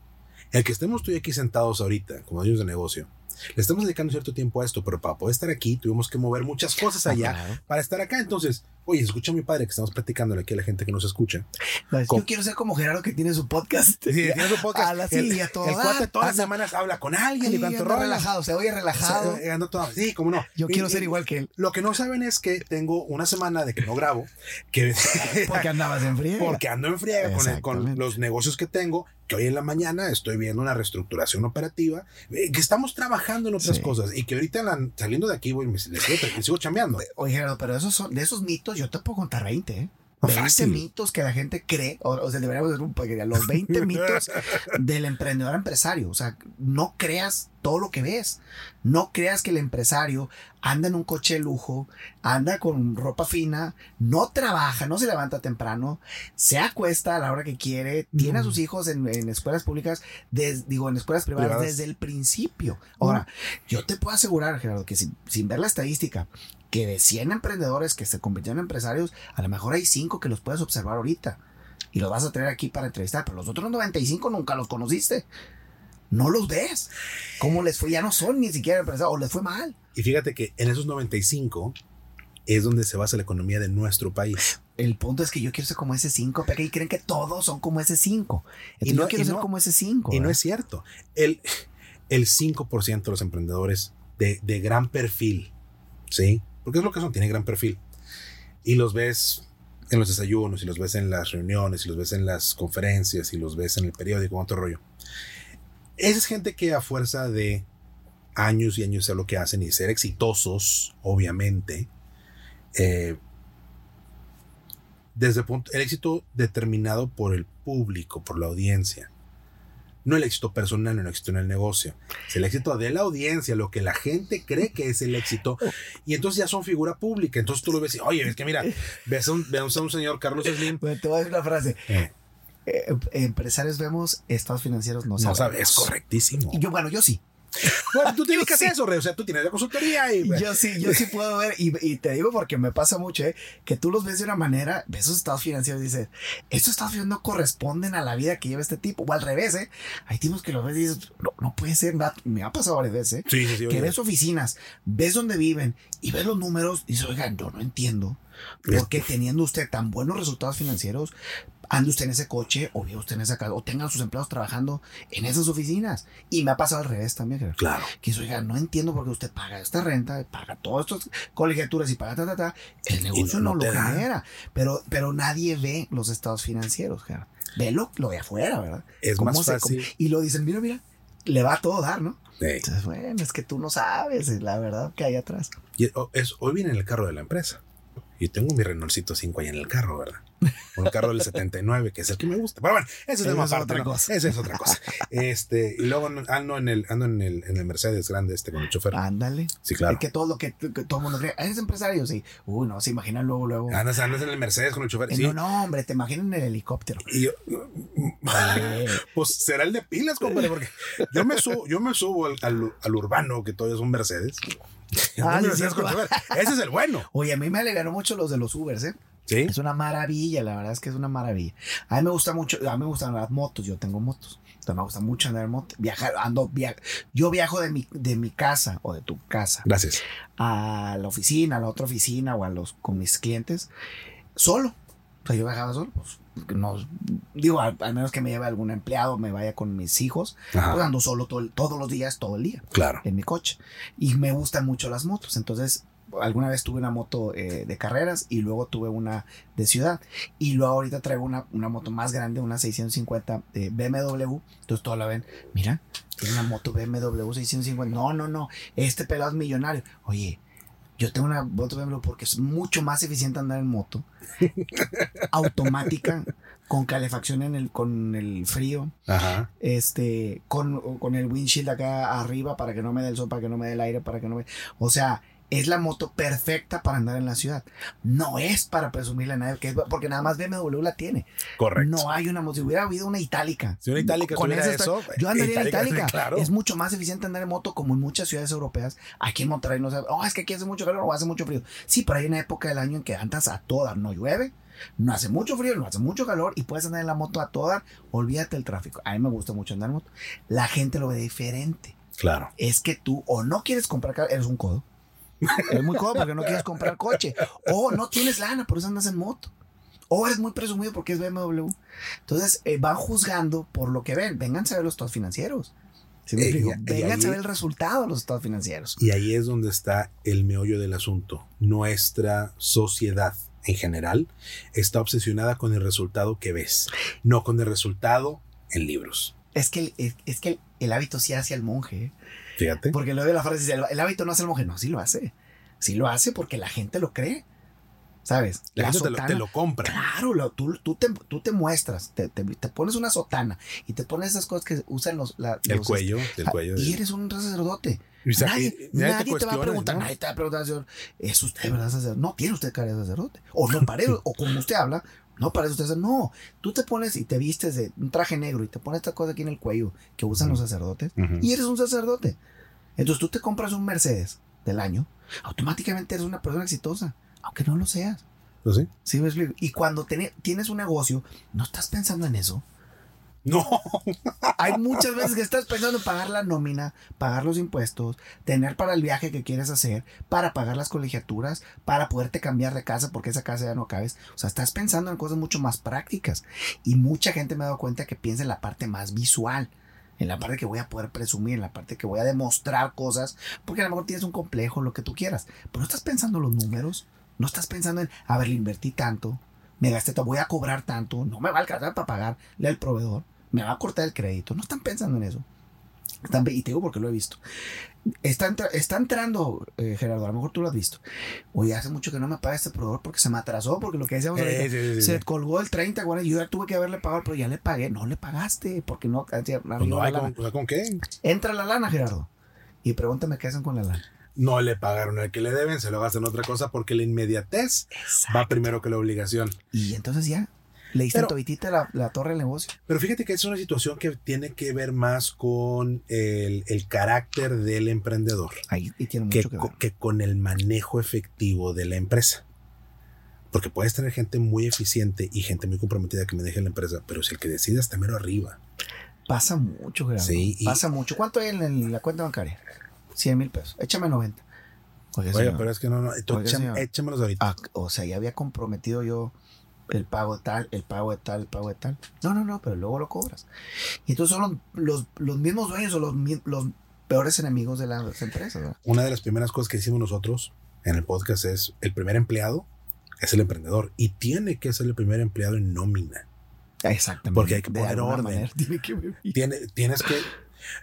S1: El que estemos tú y aquí sentados ahorita, como dueños de negocio, le estamos dedicando cierto tiempo a esto, pero para poder estar aquí tuvimos que mover muchas cosas allá
S2: Claro.
S1: para estar acá. Entonces, oye, escucha a mi padre que estamos platicándole aquí a la gente que nos escucha.
S2: Yo quiero ser como Gerardo que tiene su podcast.
S1: Sí, tiene su podcast.
S2: A la
S1: el,
S2: sí, a todo
S1: el cuate todas las semanas habla con alguien
S2: Sí,
S1: y rollo.
S2: relajado, se oye relajado.
S1: O sea, eh, ando todo- sí, cómo no.
S2: Yo
S1: Y-
S2: quiero
S1: y
S2: ser igual que él.
S1: Lo que no saben es que tengo una semana de que no grabo, que
S2: Porque andabas en frío.
S1: porque ando en friega con, el- con los negocios que tengo, que hoy en la mañana estoy viendo una reestructuración operativa, eh, que estamos trabajando en otras
S2: Sí.
S1: cosas y que ahorita la- saliendo de aquí voy, me, sigo, le sigo chambeando.
S2: Oye, Gerardo, pero esos son, de esos mitos yo te puedo contar 20, ¿eh?
S1: No,
S2: 20
S1: fácil.
S2: mitos que la gente cree, o, o sea, deberíamos hacer un los 20 mitos del emprendedor empresario. O sea, no creas todo lo que ves. No creas que el empresario anda en un coche de lujo, anda con ropa fina, no trabaja, no se levanta temprano, se acuesta a la hora que quiere, tiene a
S1: Mm.
S2: sus hijos en, en escuelas públicas, des- digo, en escuelas privadas,
S1: Privadas.
S2: desde el principio. Ahora, yo te puedo asegurar, Gerardo, que sin, sin ver la estadística, que de 100 emprendedores que se convirtieron en empresarios, a lo mejor hay 5 que los puedes observar ahorita y los vas a tener aquí para entrevistar, pero los otros 95 nunca los conociste. no los ves. ¿Cómo les fue? Ya no son ni siquiera empresarios, o les fue mal.
S1: Y fíjate que en esos 95 es donde se basa la economía de nuestro país.
S2: El punto es que yo quiero ser como ese 5, porque y creen que todos son como ese 5. Y
S1: no-
S2: quiero
S1: y
S2: ser
S1: no-
S2: como ese 5.
S1: Y no es cierto. El, el 5% de los emprendedores de, de gran perfil, ¿sí? Porque es lo que son, tienen gran perfil. Y los ves en los desayunos, y los ves en las reuniones, y los ves en las conferencias, y los ves en el periódico, otro rollo. Esa es gente que a fuerza de años y años de lo que hacen y ser exitosos, obviamente, eh, desde el, punto, el éxito determinado por el público, por la audiencia. No el éxito personal, no el éxito en el negocio. Es el éxito de la audiencia, lo que la gente cree que es el éxito. Y entonces ya son figura pública. Entonces tú lo ves y, oye, es que mira, ves a un, ves a un señor Carlos Slim.
S2: Bueno, te voy a decir una frase.
S1: eh,
S2: Eh, empresarios vemos, estados financieros no,
S1: no
S2: sabemos.
S1: sabes, es correctísimo.
S2: Y yo, bueno, yo sí.
S1: Bueno, tú tienes que
S2: sí.
S1: hacer eso, Rey. O sea, tú tienes la consultoría y.
S2: Yo sí, yo sí puedo ver, y, y te digo porque me pasa mucho, ¿eh? que tú los ves de una manera, ves esos estados financieros y dices, estos estados financieros no corresponden a la vida que lleva este tipo, o al revés, ¿eh? Hay tipos que los ves y dices, no, no puede ser, me ha, me ha pasado varias veces, ¿eh?
S1: Sí, sí, sí.
S2: que
S1: oye.
S2: ves oficinas, ves dónde viven y ves los números y dices, oigan, yo no entiendo por qué teniendo usted tan buenos resultados financieros, ande usted en ese coche o vive usted en esa casa o tengan sus empleados trabajando en esas oficinas. Y me ha pasado al revés también, creo.
S1: Claro.
S2: Que dice, oiga, no entiendo por qué usted paga esta renta, paga todas estas colegiaturas y paga ta, ta, ta. El negocio
S1: no
S2: no, lo genera. Pero, pero nadie ve los estados financieros, cara. Velo lo de afuera, ¿verdad?
S1: Es
S2: Cómo
S1: más
S2: se-
S1: fácil.
S2: y lo dicen, mira, mira, le va a todo dar, ¿no?
S1: Ey.
S2: Entonces, bueno, es que tú no sabes la verdad que hay atrás.
S1: Y es, hoy viene en el carro de la empresa. Y tengo mi Renaultcito 5 ahí en el carro, ¿verdad? Un carro del 79, que es el que me gusta. Pero bueno, eso es, aparte,
S2: otra
S1: ¿no?
S2: cosa.
S1: Eso es otra cosa. Este, y luego ando- ando en el, ando en el, en el Mercedes grande este con el chofer.
S2: Ándale.
S1: sí, claro.
S2: Es que todo lo que, que todo el mundo cree, "Ah, eres empresario, sí. Uy, no, se imaginan luego, luego.
S1: Andas, andas en el Mercedes con el chofer.
S2: Eh,
S1: Sí.
S2: No, no, hombre, te imaginan en el helicóptero.
S1: Y yo,
S2: Eh,
S1: pues será el de pilas, compadre, porque yo me subo, yo me subo al, al, al urbano, que todavía es un Mercedes.
S2: Ah, sí, sí.
S1: chofer. Ese es el bueno.
S2: Oye, a mí me alegraron mucho los de los Ubers, ¿eh?
S1: Sí.
S2: Es una maravilla, la verdad es que es una maravilla. A mí me gusta mucho, a mí me gustan las motos, yo tengo motos. Entonces me gusta mucho andar en moto, viajar, ando, via- yo viajo de mi, de mi casa o de tu casa
S1: Gracias.
S2: a la oficina, a la otra oficina o a los, con mis clientes, solo. O sea, yo viajaba solo, pues, no, digo, al, al menos que me lleve algún empleado, me vaya con mis hijos,
S1: Ajá.
S2: pues ando solo todo el- todos los días, todo el día
S1: Claro.
S2: en mi coche. Y me gustan mucho las motos. Entonces, alguna vez tuve una moto eh, de carreras y luego tuve una de ciudad. Y luego ahorita traigo una, una moto más grande, una 650 de BMW. Entonces todos la ven, mira, tiene una moto BMW 650. No, no, no, este pelado es millonario. Oye, yo tengo una moto BMW porque es mucho más eficiente andar en moto. automática, con calefacción en el, con el frío
S1: Ajá.
S2: este, con, con el windshield acá arriba para que no me dé el sol, para que no me dé el aire, para que no me... O sea, es la moto perfecta para andar en la ciudad. No es para presumirle a nadie, que es- porque nada más BMW la tiene.
S1: Correcto.
S2: No hay una moto. Si hubiera habido una itálica.
S1: Si una itálica
S2: con
S1: eso,
S2: yo andaría en
S1: itálica, claro.
S2: Es mucho más eficiente andar en moto como en muchas ciudades europeas. Aquí en Monterrey no se... Oh, es que aquí hace mucho calor o hace mucho frío. Sí, pero hay una época del año en que andas a todas. No llueve, no hace mucho frío, no hace mucho calor y puedes andar en la moto a todas. Olvídate del tráfico. A mí me gusta mucho andar en moto. La gente lo ve diferente.
S1: Claro.
S2: Es que tú o no quieres comprar carro, eres un codo. Eres muy codo porque no quieres comprar coche. O no tienes lana, por eso andas en moto. O eres muy presumido porque es BMW. Entonces eh, van juzgando por lo que ven. Vengan a ver los estados financieros. ¿Sí me
S1: Eh, ahí-
S2: a ver el resultado de los estados financieros.
S1: Y ahí es donde está el meollo del asunto. Nuestra sociedad en general está obsesionada con el resultado que ves, no con el resultado en libros.
S2: Es que, el- es, es que el, el hábito sí hace al monje. ¿eh?
S1: Fíjate.
S2: Porque luego la frase dice, el, el hábito no hace al monje. No, sí lo hace. Sí lo hace porque la gente lo cree. ¿Sabes?
S1: La gente te lo,
S2: sotana-
S1: te lo compra.
S2: Claro, lo- tú, tú, te, tú te muestras, te, te- pones una sotana y te pones esas cosas que usan los... la-
S1: El
S2: los,
S1: cuello, el cuello.
S2: Y eres un sacerdote. Nadie nadie te, va a preguntar,
S1: ¿no?
S2: nadie te va a preguntar, señor, ¿es usted verdad sacerdote? No tiene usted cara de sacerdote. O no parece, o como usted habla, no parece usted sacerdote. No, tú te pones y te vistes de un traje negro y te pones esta cosa aquí en el cuello que usan los sacerdotes y eres un sacerdote. Entonces tú te compras un Mercedes del año, automáticamente eres una persona exitosa, aunque no lo seas.
S1: ¿No sí?
S2: ¿Sí me explico? Y cuando tienes un negocio, no estás pensando en eso.
S1: No.
S2: Hay muchas veces que estás pensando en pagar la nómina, pagar los impuestos, tener para el viaje que quieres hacer, para pagar las colegiaturas, para poderte cambiar de casa porque esa casa ya no cabes. O sea, estás pensando en cosas mucho más prácticas. Y mucha gente me ha dado cuenta que piensa en la parte más visual. En la parte que voy a poder presumir, en la parte que voy a demostrar cosas, porque a lo mejor tienes un complejo, lo que tú quieras. Pero no estás pensando en los números, no estás pensando en, a ver, le invertí tanto, me gasté todo, voy a cobrar tanto, no me va a alcanzar para pagarle al proveedor, me va a cortar el crédito. No están pensando en eso. Están, y te digo porque lo he visto. Está, está entrando, eh, Gerardo, a lo mejor tú lo has visto. Oye, hace mucho que no me paga este proveedor porque se me atrasó, porque lo que decíamos ahorita,
S1: Sí, sí, sí,
S2: se
S1: sí.
S2: colgó el 30, bueno, yo ya tuve que haberle pagado, pero ya le pagué. No le pagaste, porque no,
S1: Pues no hay
S2: la
S1: con,
S2: lana.
S1: ¿con qué?
S2: Entra la lana, Gerardo. Y pregúntame qué hacen con la lana.
S1: No le pagaron el que le deben, se lo gastan en otra cosa porque la inmediatez va primero que la obligación.
S2: Y entonces ya, le diste toditita la, la torre del negocio.
S1: Pero fíjate que es una situación que tiene que ver más con el, el carácter del emprendedor
S2: Ahí y tiene
S1: que,
S2: mucho que ver.
S1: que con el manejo efectivo de la empresa. Porque puedes tener gente muy eficiente y gente muy comprometida que me deje la empresa, pero si el que decide está mero arriba.
S2: Pasa mucho, Gerardo.
S1: Sí, y-
S2: Pasa mucho. ¿Cuánto hay en, la cuenta bancaria? 100 mil pesos. Échame 90. Oiga,
S1: Oye, pero es que no, no, tú
S2: Oiga,
S1: écham-
S2: señor.
S1: échamelos ahorita.
S2: Ah, o sea, ya había comprometido yo el pago de tal, el pago de tal, el pago de tal. No, no, no, pero luego lo cobras. Y entonces son los, los, los mismos dueños o los, los peores enemigos de las empresas. ¿verdad?
S1: Una de las primeras cosas que hicimos nosotros en el podcast es el primer empleado es el emprendedor y tiene que ser el primer empleado en nómina.
S2: Exactamente.
S1: Porque hay que poner orden.
S2: manera tiene que vivir.
S1: Tiene, tienes que...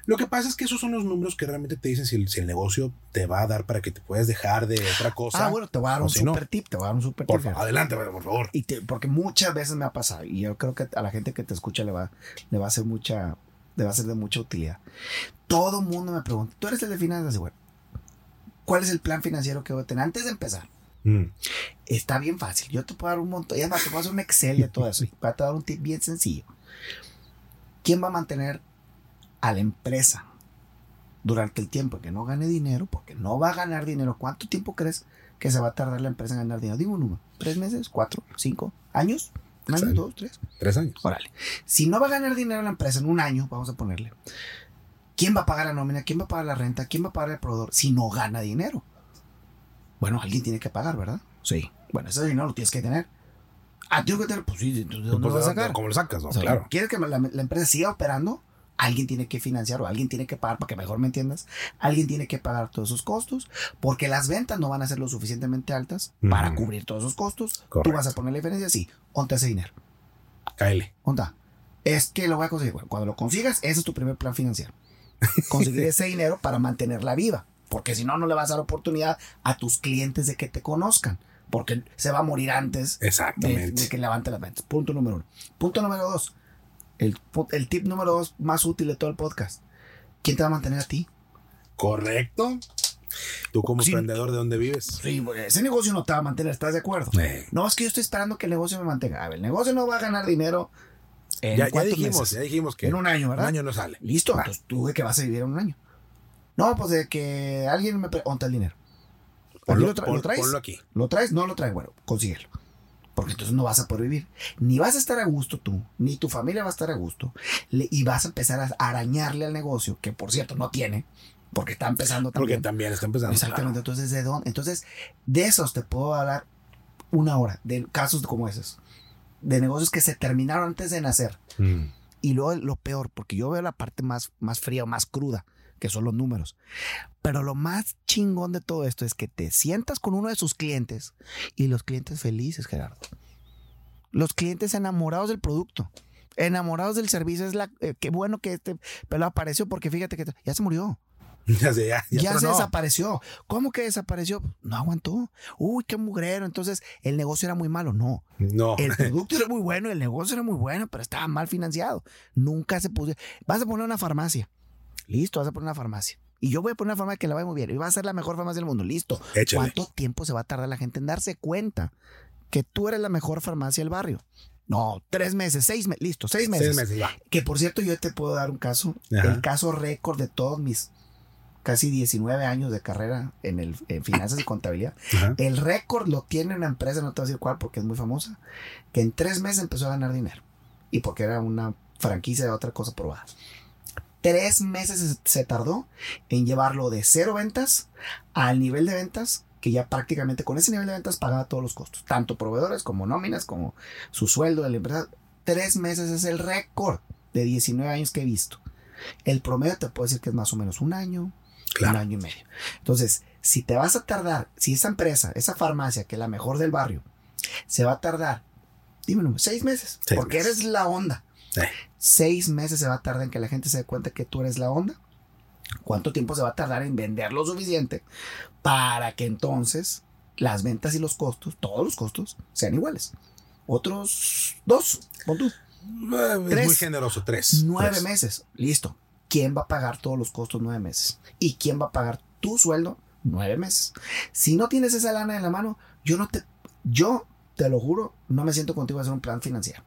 S1: Lo que pasa es que esos son los números que realmente te dicen si el, si el negocio te va a dar para que te puedas dejar de otra cosa.
S2: Ah, bueno, te voy a dar un
S1: si no.
S2: super tip, te voy a dar un super
S1: Por
S2: tip.
S1: favor, adelante, por favor.
S2: Y te- porque muchas veces me ha pasado y yo creo que a la gente que te escucha le va, le va a hacer mucha, le va a ser de mucha utilidad. Todo mundo me pregunta, tú eres el de finanzas, y bueno, ¿cuál es el plan financiero que voy a tener antes de empezar?
S1: Mm.
S2: Está bien fácil, yo te puedo dar un montón, y además te puedo hacer un Excel de todo eso, y voy a dar un tip bien sencillo. ¿Quién va a mantener a la empresa durante el tiempo que no gane dinero? Porque no va a ganar dinero. ¿Cuánto tiempo crees que se va a tardar la empresa en ganar dinero? Digo un número. ¿Tres meses? ¿Cuatro? ¿Cinco? ¿Años? ¿Un año? ¿Dos? ¿Tres?
S1: Tres años.
S2: Órale. Si no va a ganar dinero la empresa en un año, vamos a ponerle. ¿Quién va a pagar la nómina? ¿Quién va a pagar la renta? ¿Quién va a pagar el proveedor si no gana dinero? Bueno, alguien tiene que pagar, ¿verdad? Sí. Bueno, ese dinero lo tienes que tener. Ah, tengo que tener. Pues sí, ¿de dónde
S1: Pues,
S2: lo vas a sacar?
S1: ¿Cómo lo sacas? No,
S2: O sea,
S1: claro.
S2: ¿Quieres que la, la empresa siga operando? Alguien tiene que financiar o alguien tiene que pagar, para que mejor me entiendas. Alguien tiene que pagar todos esos costos, porque las ventas no van a ser lo suficientemente altas para cubrir todos esos costos.
S1: Correcto.
S2: Tú vas a poner la diferencia, sí. ¿Dónde ese dinero?
S1: Cáele.
S2: ¿Dónde está? Es que lo voy a conseguir. Bueno, cuando lo consigas, ese es tu primer plan financiero. Conseguir ese dinero para mantenerla viva. Porque si no, no le vas a dar oportunidad a tus clientes de que te conozcan. Porque se va a morir antes de,
S1: Exactamente.
S2: de que levante las ventas. Punto número uno. Punto número dos. El, el tip número dos más útil de todo el podcast. ¿Quién te va a mantener a ti?
S1: Correcto. Tú como
S2: Sí.
S1: emprendedor, ¿de dónde vives?
S2: Sí, ese negocio no te va a mantener, ¿estás de acuerdo?
S1: Eh,
S2: No, es que yo estoy esperando que el negocio me mantenga. A ver, el negocio no va a ganar dinero en
S1: ya, ya dijimos,
S2: meses?
S1: ya dijimos que
S2: En un año,
S1: un
S2: ¿verdad?
S1: año no sale.
S2: Listo,
S1: Va.
S2: entonces tú de que vas a vivir en un año. No, pues de que alguien me pregunta el dinero. ¿Aquí
S1: Ponlo,
S2: lo, tra-
S1: pon-
S2: lo traes?
S1: ponlo aquí.
S2: ¿Lo traes? No lo traes. Bueno, consíguelo. Porque entonces no vas a poder vivir. Ni vas a estar a gusto tú, ni tu familia va a estar a gusto. Le- y vas a empezar a arañarle al negocio, que por cierto no tiene, porque está empezando
S1: Porque
S2: también.
S1: también está empezando.
S2: Exactamente. Entonces, ¿de dónde? Entonces, de esos te puedo hablar una hora, de casos como esos. De negocios que se terminaron antes de nacer.
S1: Mm.
S2: Y luego lo peor, porque yo veo la parte más, más fría o más cruda, que son los números. Pero lo más chingón de todo esto es que te sientas con uno de sus clientes y los clientes felices, Gerardo. Los clientes enamorados del producto, enamorados del servicio. Es la, eh, qué bueno que este pelo apareció porque fíjate que ya se murió.
S1: Ya sé, ya, ya,
S2: Ya, se desapareció. ¿Cómo que desapareció? No aguantó. Uy, qué mugrero. Entonces, el negocio era muy malo. No.
S1: No.
S2: El producto era muy bueno, el negocio era muy bueno, pero estaba mal financiado. Nunca se puso. Vas a poner una farmacia. Listo, vas a poner una farmacia. Y yo voy a poner una farmacia que la va muy bien. Y va a ser la mejor farmacia del mundo. Listo.
S1: Échale.
S2: ¿Cuánto tiempo se va a tardar la gente en darse cuenta que tú eres la mejor farmacia del barrio? No, tres meses, seis meses. Listo, seis meses.
S1: Seis meses, va.
S2: Que por cierto, yo te puedo dar un caso.
S1: Ajá.
S2: El caso récord de todos mis casi 19 años de carrera en, el, en finanzas y contabilidad.
S1: Ajá.
S2: El récord lo tiene una empresa, no te voy a decir cuál porque es muy famosa, que en tres meses empezó a ganar dinero. Y porque era una franquicia de otra cosa probada. Tres meses se tardó en llevarlo de cero ventas al nivel de ventas que ya prácticamente con ese nivel de ventas pagaba todos los costos, tanto proveedores como nóminas, como su sueldo de la empresa. Tres meses es el récord de 19 años que he visto. El promedio te puedo decir que es más o menos un año, un año y medio. Entonces, si te vas a tardar, si esa empresa, esa farmacia, que es la mejor del barrio, se va a tardar, dímelo, seis meses, porque eres la onda. Seis meses se va a tardar en que la gente se dé cuenta que tú eres la onda. ¿Cuánto tiempo se va a tardar en vender lo suficiente para que entonces las ventas y los costos, todos los costos, sean iguales? Otros dos, pon tú.
S1: Eh, muy generoso, tres.
S2: Nueve meses, listo. ¿Quién va a pagar todos los costos nueve meses? ¿Y quién va a pagar tu sueldo nueve meses? Si no tienes esa lana en la mano, yo no te, yo te lo juro, no me siento contigo a hacer un plan financiero.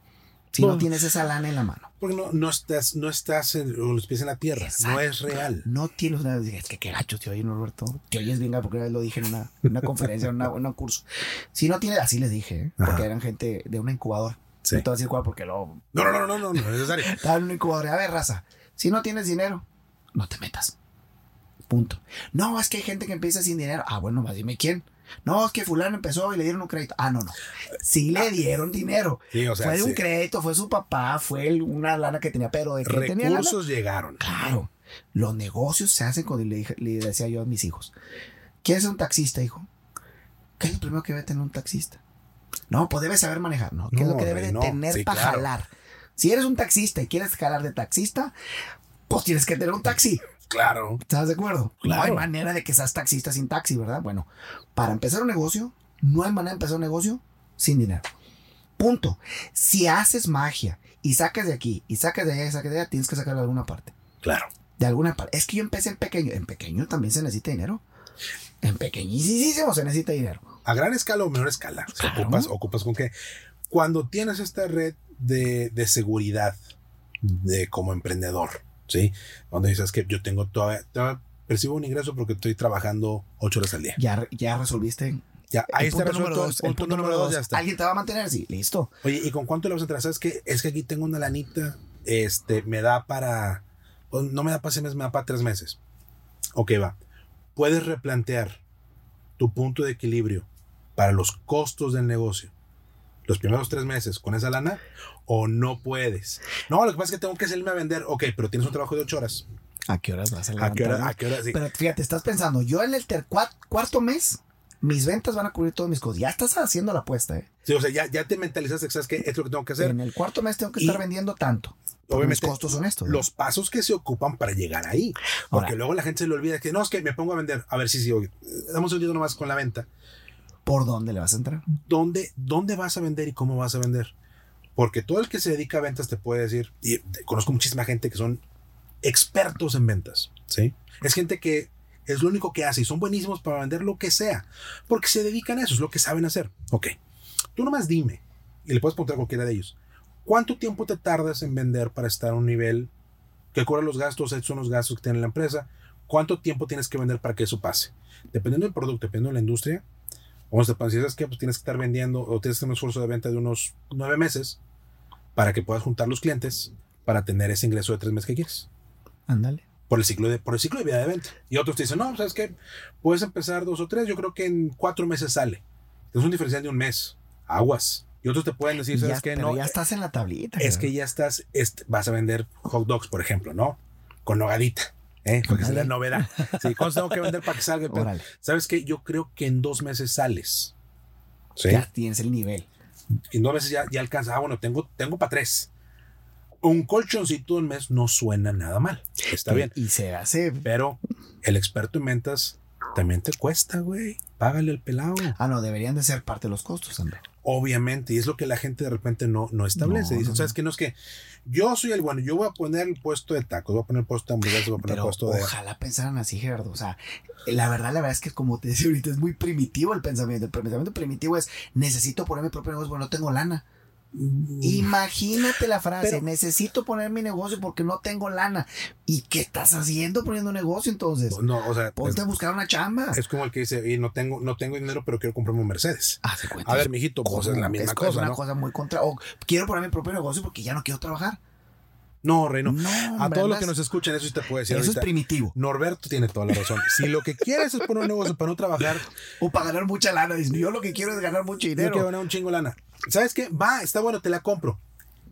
S2: Si no tienes esa lana en la mano.
S1: Porque no, no estás, no estás con los pies en la tierra. No es real.
S2: No tienes una. Es que qué gacho te oye, Norberto. Te oyes bien, porque una vez lo dije en una, una conferencia, en, un curso. Si no tienes, así les dije, ¿eh? porque eran gente de una incubadora. Sí. No te voy a decir cuál porque lo.
S1: No, no, no, no, no, no, es necesario.
S2: Estaba en una incubadora. A ver, raza. Si no tienes dinero, no te metas. Punto. No, es que hay gente que empieza sin dinero. Ah, bueno, más dime quién. No, es que fulano empezó y le dieron un crédito. Ah, no, no. Sí le dieron dinero. fue de un crédito, fue su papá, fue una lana que tenía, pero de que
S1: Recursos llegaron.
S2: Claro. Los negocios se hacen cuando le, le decía yo a mis hijos. ¿Quieres ser un taxista, hijo? ¿Qué es lo primero que debe tener un taxista? No, pues debe saber manejar, ¿no? ¿Qué es lo que debe de tener para jalar? Si eres un taxista y quieres jalar de taxista, pues tienes que tener un taxi.
S1: Claro.
S2: ¿Estás de acuerdo? No hay manera de que seas taxista sin taxi, ¿verdad? Bueno, para empezar un negocio, no hay manera de empezar un negocio sin dinero. Punto. Si haces magia y sacas de aquí y sacas de allá y sacas de allá, tienes que sacar de alguna parte.
S1: Claro.
S2: De alguna parte. Es que yo empecé en pequeño. En pequeño también se necesita dinero. En pequeñísimo se necesita dinero.
S1: A gran escala o menor escala. ocupas, ocupas con qué. Cuando tienes esta red de, de seguridad de como emprendedor, ¿sí? Donde dices que yo tengo todavía, percibo un ingreso porque estoy trabajando ocho horas al día.
S2: Ya, ya resolviste.
S1: Ya, ahí está resuelto.
S2: el, punto, número dos, ya está. ¿Alguien te va a mantener? Sí, listo.
S1: Oye, ¿y con cuánto le vas a entrar? ¿Sabes qué? Es que aquí tengo una lanita, este, me da para, pues, no me da para seis meses, me da para tres meses. Ok, va. Puedes replantear tu punto de equilibrio para los costos del negocio los primeros tres meses con esa lana o no puedes. No, lo que pasa es que tengo que salirme a vender. Ok, pero tienes un trabajo de ocho horas.
S2: ¿A qué horas vas a
S1: levantar? ¿A qué hora? ¿A qué hora?
S2: Pero fíjate, estás pensando, yo en el cuarto mes, mis ventas van a cubrir todas mis cosas. Ya estás haciendo la apuesta, ¿eh?
S1: Sí, o sea, ya, ya te mentalizaste, ¿sabes qué? Es lo que tengo que hacer.
S2: En el cuarto mes tengo que estar vendiendo tanto. Obviamente, los costos son estos.
S1: Los pasos que se ocupan para llegar ahí. Porque luego la gente se le olvida que no, es que me pongo a vender. A ver si sí, sí, damos un día nomás con la venta.
S2: ¿Por dónde le vas a entrar?
S1: ¿Dónde, ¿Dónde vas a vender y cómo vas a vender? Porque todo el que se dedica a ventas te puede decir, y conozco muchísima gente que son expertos en ventas, ¿sí? Es gente que es lo único que hace y son buenísimos para vender lo que sea, porque se dedican a eso, es lo que saben hacer. Ok, tú nomás dime, y le puedes preguntar a cualquiera de ellos, ¿cuánto tiempo te tardas en vender para estar a un nivel que cubra los gastos, estos son los gastos que tiene la empresa? ¿Cuánto tiempo tienes que vender para que eso pase? Dependiendo del producto, dependiendo de la industria, o sea, si es que pues tienes que estar vendiendo o tienes que tener un esfuerzo de venta de unos nueve meses para que puedas juntar los clientes para tener ese ingreso de tres meses que quieres.
S2: Ándale.
S1: Por el ciclo de, por el ciclo de vida de venta. Y otros te dicen, no, ¿sabes qué? Puedes empezar dos o tres, yo creo que en cuatro meses sale. Es un diferencial de un mes. Aguas. Y otros te pueden decir, ¿sabes qué?
S2: No. ya estás en la tablita.
S1: Es que ya estás, vas a vender hot dogs, por ejemplo, ¿no? Con nogadita. ¿Eh? Porque es la novedad. Sí, ¿cuántos tengo que vender para que salga? ¿Sabes qué? Yo creo que en dos meses sales.
S2: ¿Sí? Ya tienes el nivel.
S1: En dos meses ya, ya alcanza. Ah, bueno, tengo, tengo para tres. Un colchoncito de un mes no suena nada mal. Está bien.
S2: Y se hace.
S1: Pero el experto en ventas también te cuesta, güey. Págale el pelado.
S2: Ah, no, deberían de ser parte de los costos, hombre.
S1: Obviamente, y es lo que la gente de repente no, no establece. Dice, ¿sabes que No es que yo soy el bueno, yo voy a poner el puesto de tacos, voy a poner el puesto de hamburguesas, voy a poner el puesto de.
S2: Ojalá pensaran así, Gerardo. O sea, la verdad, la verdad es que como te decía ahorita, es muy primitivo el pensamiento. El pensamiento primitivo es necesito poner mi propio negocio, bueno, no tengo lana. Imagínate la frase, necesito poner mi negocio porque no tengo lana. ¿Y qué estás haciendo poniendo un negocio entonces?
S1: No, o sea,
S2: ponte a buscar una chamba.
S1: Es como el que dice, y no tengo, no tengo dinero, pero quiero comprarme un Mercedes.
S2: Ah,
S1: a ver, mijito, pues es la misma cosa. Es
S2: una cosa muy contra. O quiero poner mi propio negocio porque ya no quiero trabajar.
S1: No, Reino.
S2: No,
S1: a todos los que nos escuchan, eso sí te puedo decir.
S2: Eso es
S1: ahorita.
S2: primitivo.
S1: Norberto tiene toda la razón. Si lo que quieres es poner un negocio para no trabajar,
S2: O para ganar mucha lana. Yo lo que quiero es ganar mucho
S1: yo quiero
S2: dinero.
S1: ganar un chingo lana. ¿Sabes qué? Va, está bueno, te la compro.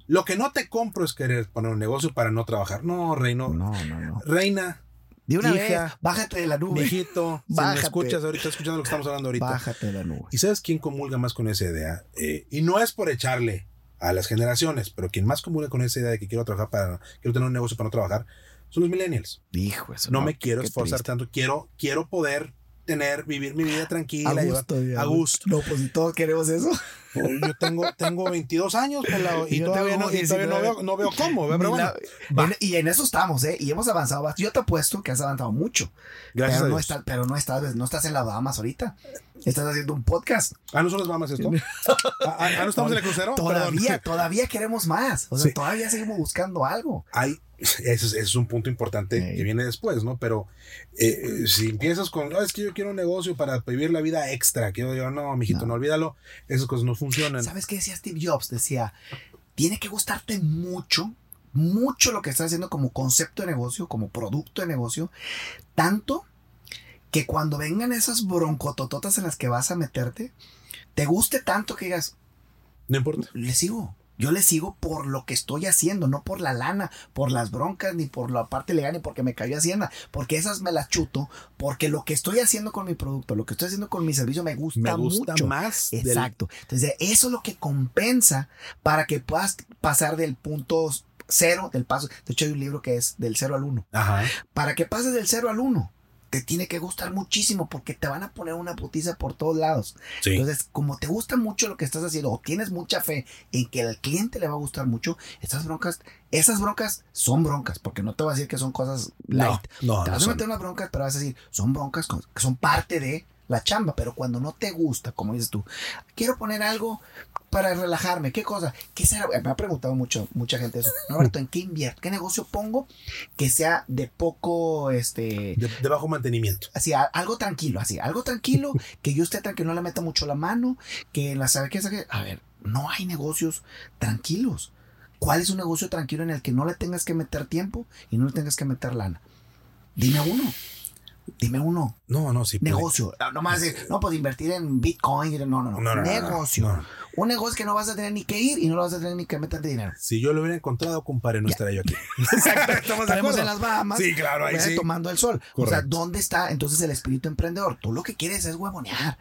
S1: Lo que no te compro es querer poner un negocio para no trabajar. No, Reino.
S2: No, no, no.
S1: Reina,
S2: De una
S1: Hija,
S2: vez, bájate de la nube.
S1: mijito, si me
S2: Bájate.
S1: escuchas ahorita, escuchando lo que estamos hablando ahorita.
S2: Bájate de la nube.
S1: ¿Y sabes quién comulga más con esa idea? Eh, y no es por echarle a las generaciones, pero quien más comulga con esa idea de que quiero trabajar para, quiero tener un negocio para no trabajar, son los millennials.
S2: Hijo, eso
S1: No, me quiero esforzar
S2: triste.
S1: tanto, quiero, quiero poder tener, vivir mi vida tranquila,
S2: A
S1: llevar-
S2: gusto,
S1: a gusto.
S2: No, pues todos queremos eso.
S1: Yo tengo, tengo 22 años pelado, y, todavía, no, y todavía no
S2: 19.
S1: veo, no veo cómo, pero bueno,
S2: la- y en eso estamos, ¿eh? Y hemos avanzado. bastante. Yo te apuesto que has avanzado mucho.
S1: gracias
S2: pero,
S1: a
S2: no
S1: Dios.
S2: estás, pero no estás, no estás en las Bahamas ahorita. Estás haciendo un podcast.
S1: Ah, ¿no son las mamas esto? Ah, ah, ah, ¿no estamos en el crucero?
S2: Todavía,
S1: Perdón.
S2: todavía queremos más. O sea,
S1: Sí.
S2: todavía seguimos buscando algo.
S1: hay, ese es, ese es un punto importante
S2: Sí.
S1: que viene después, ¿no? Pero eh, eh, si empiezas con, "No, es que yo quiero un negocio para vivir la vida extra, que yo digo, no, mijito, no,
S2: No.
S1: olvídalo, esas cosas no funcionan.
S2: ¿Sabes qué decía Steve Jobs? Decía, tiene que gustarte mucho, mucho lo que estás haciendo como concepto de negocio, como producto de negocio, tanto que cuando vengan esas broncotototas en las que vas a meterte, te guste tanto que digas,
S1: No importa.
S2: le sigo. Yo le sigo por lo que estoy haciendo, no por la lana, por las broncas, ni por la parte legal, ni porque me cayó Hacienda, porque esas me las chuto, porque lo que estoy haciendo con mi producto, lo que estoy haciendo con mi servicio me gusta,
S1: Me gusta
S2: mucho.
S1: más. del-
S2: Exacto. Entonces, eso es lo que compensa para que puedas pasar del punto cero, del paso. De hecho, hay un libro que es del cero al uno.
S1: Ajá.
S2: Para que pases del cero al uno, te tiene que gustar muchísimo porque te van a poner una putiza por todos lados.
S1: Sí.
S2: Entonces, como te gusta mucho lo que estás haciendo o tienes mucha fe en que al cliente le va a gustar mucho, estas broncas, esas broncas son broncas, porque no te voy a decir que son cosas light.
S1: no,
S2: te
S1: no
S2: vas a
S1: son.
S2: meter unas broncas, pero vas a decir, son broncas que son parte de la chamba, pero cuando no te gusta, como dices tú, quiero poner algo para relajarme, ¿qué cosa? ¿Qué será? Me ha preguntado mucho, mucha gente eso. Roberto, ¿en qué invierto? ¿Qué negocio pongo que sea de poco, este,
S1: de, de bajo mantenimiento.
S2: así, a- algo tranquilo, así, algo tranquilo, que yo esté tranquilo, no le meta mucho la mano, que la sabe que. A ver, no hay negocios tranquilos. ¿Cuál es un negocio tranquilo en el que no le tengas que meter tiempo y no le tengas que meter lana? Dime uno. Dime uno.
S1: No, no, sí. puede.
S2: Negocio. No, nomás decir, no, pues invertir en Bitcoin. No, no, no.
S1: No, no, no,
S2: negocio.
S1: no.
S2: Un negocio que no vas a tener ni que ir y no lo vas a tener ni que meter dinero.
S1: Si yo lo hubiera encontrado, compadre, no estaría yo aquí.
S2: Exacto.
S1: Estamos
S2: Estaremos en las Bahamas.
S1: Sí, claro, ahí sí.
S2: Tomando el sol. O sea,
S1: Correcto.
S2: ¿dónde está entonces el espíritu emprendedor? Tú lo que quieres es huevonear.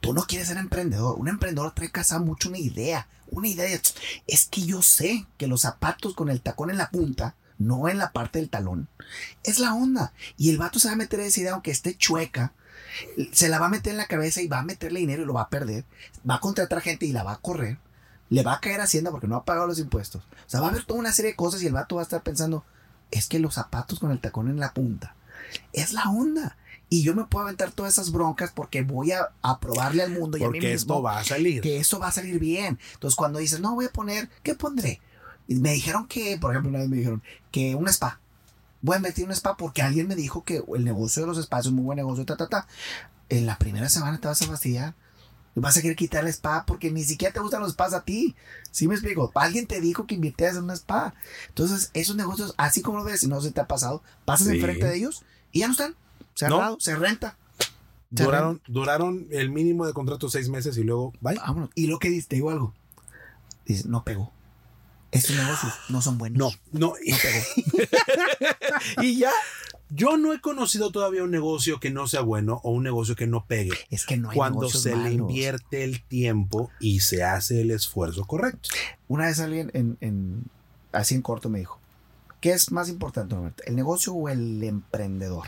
S2: Tú no quieres ser emprendedor. Un emprendedor trae casa mucho una idea. Una idea. de, Es que yo sé que los zapatos con el tacón en la punta, no en la parte del talón, es la onda. Y el vato se va a meter esa idea, aunque esté chueca, se la va a meter en la cabeza y va a meterle dinero y lo va a perder. Va a contratar gente y la va a correr. Le va a caer Hacienda porque no ha pagado los impuestos. O sea, va a haber toda una serie de cosas y el vato va a estar pensando, es que los zapatos con el tacón en la punta es la onda. Y yo me puedo aventar todas esas broncas porque voy a, a probarle al mundo y a mí
S1: Porque
S2: mismo
S1: esto va a salir.
S2: que eso va a salir bien. Entonces, cuando dices, no, voy a poner, ¿qué pondré? Y me dijeron que, por ejemplo, una vez me dijeron que un spa. Voy a invertir en un spa porque alguien me dijo que el negocio de los spas es un muy buen negocio, ta, ta, ta. En la primera semana te vas a fastidiar. Vas a querer quitar el spa porque ni siquiera te gustan los spas a ti. ¿Sí me explico? Alguien te dijo que invirtieras en un spa. Entonces, esos negocios, así como lo ves, si no se te ha pasado, pasas
S1: Sí.
S2: enfrente de ellos y ya no están. Cerrado, se renta.
S1: Duraron, duraron el mínimo de contrato seis meses y luego, bye.
S2: Vámonos. Y lo que dices, te digo algo. Dices, no pegó. Estos negocios no son buenos.
S1: No, no.
S2: No pegó. y ya.
S1: Yo no he conocido todavía un negocio que no sea bueno o un negocio que no pegue.
S2: Es que no hay
S1: Cuando se le invierte el tiempo y se hace el esfuerzo correcto.
S2: Una vez alguien en, en- así en corto me dijo, ¿qué es más importante, Roberto? ¿El negocio o el emprendedor?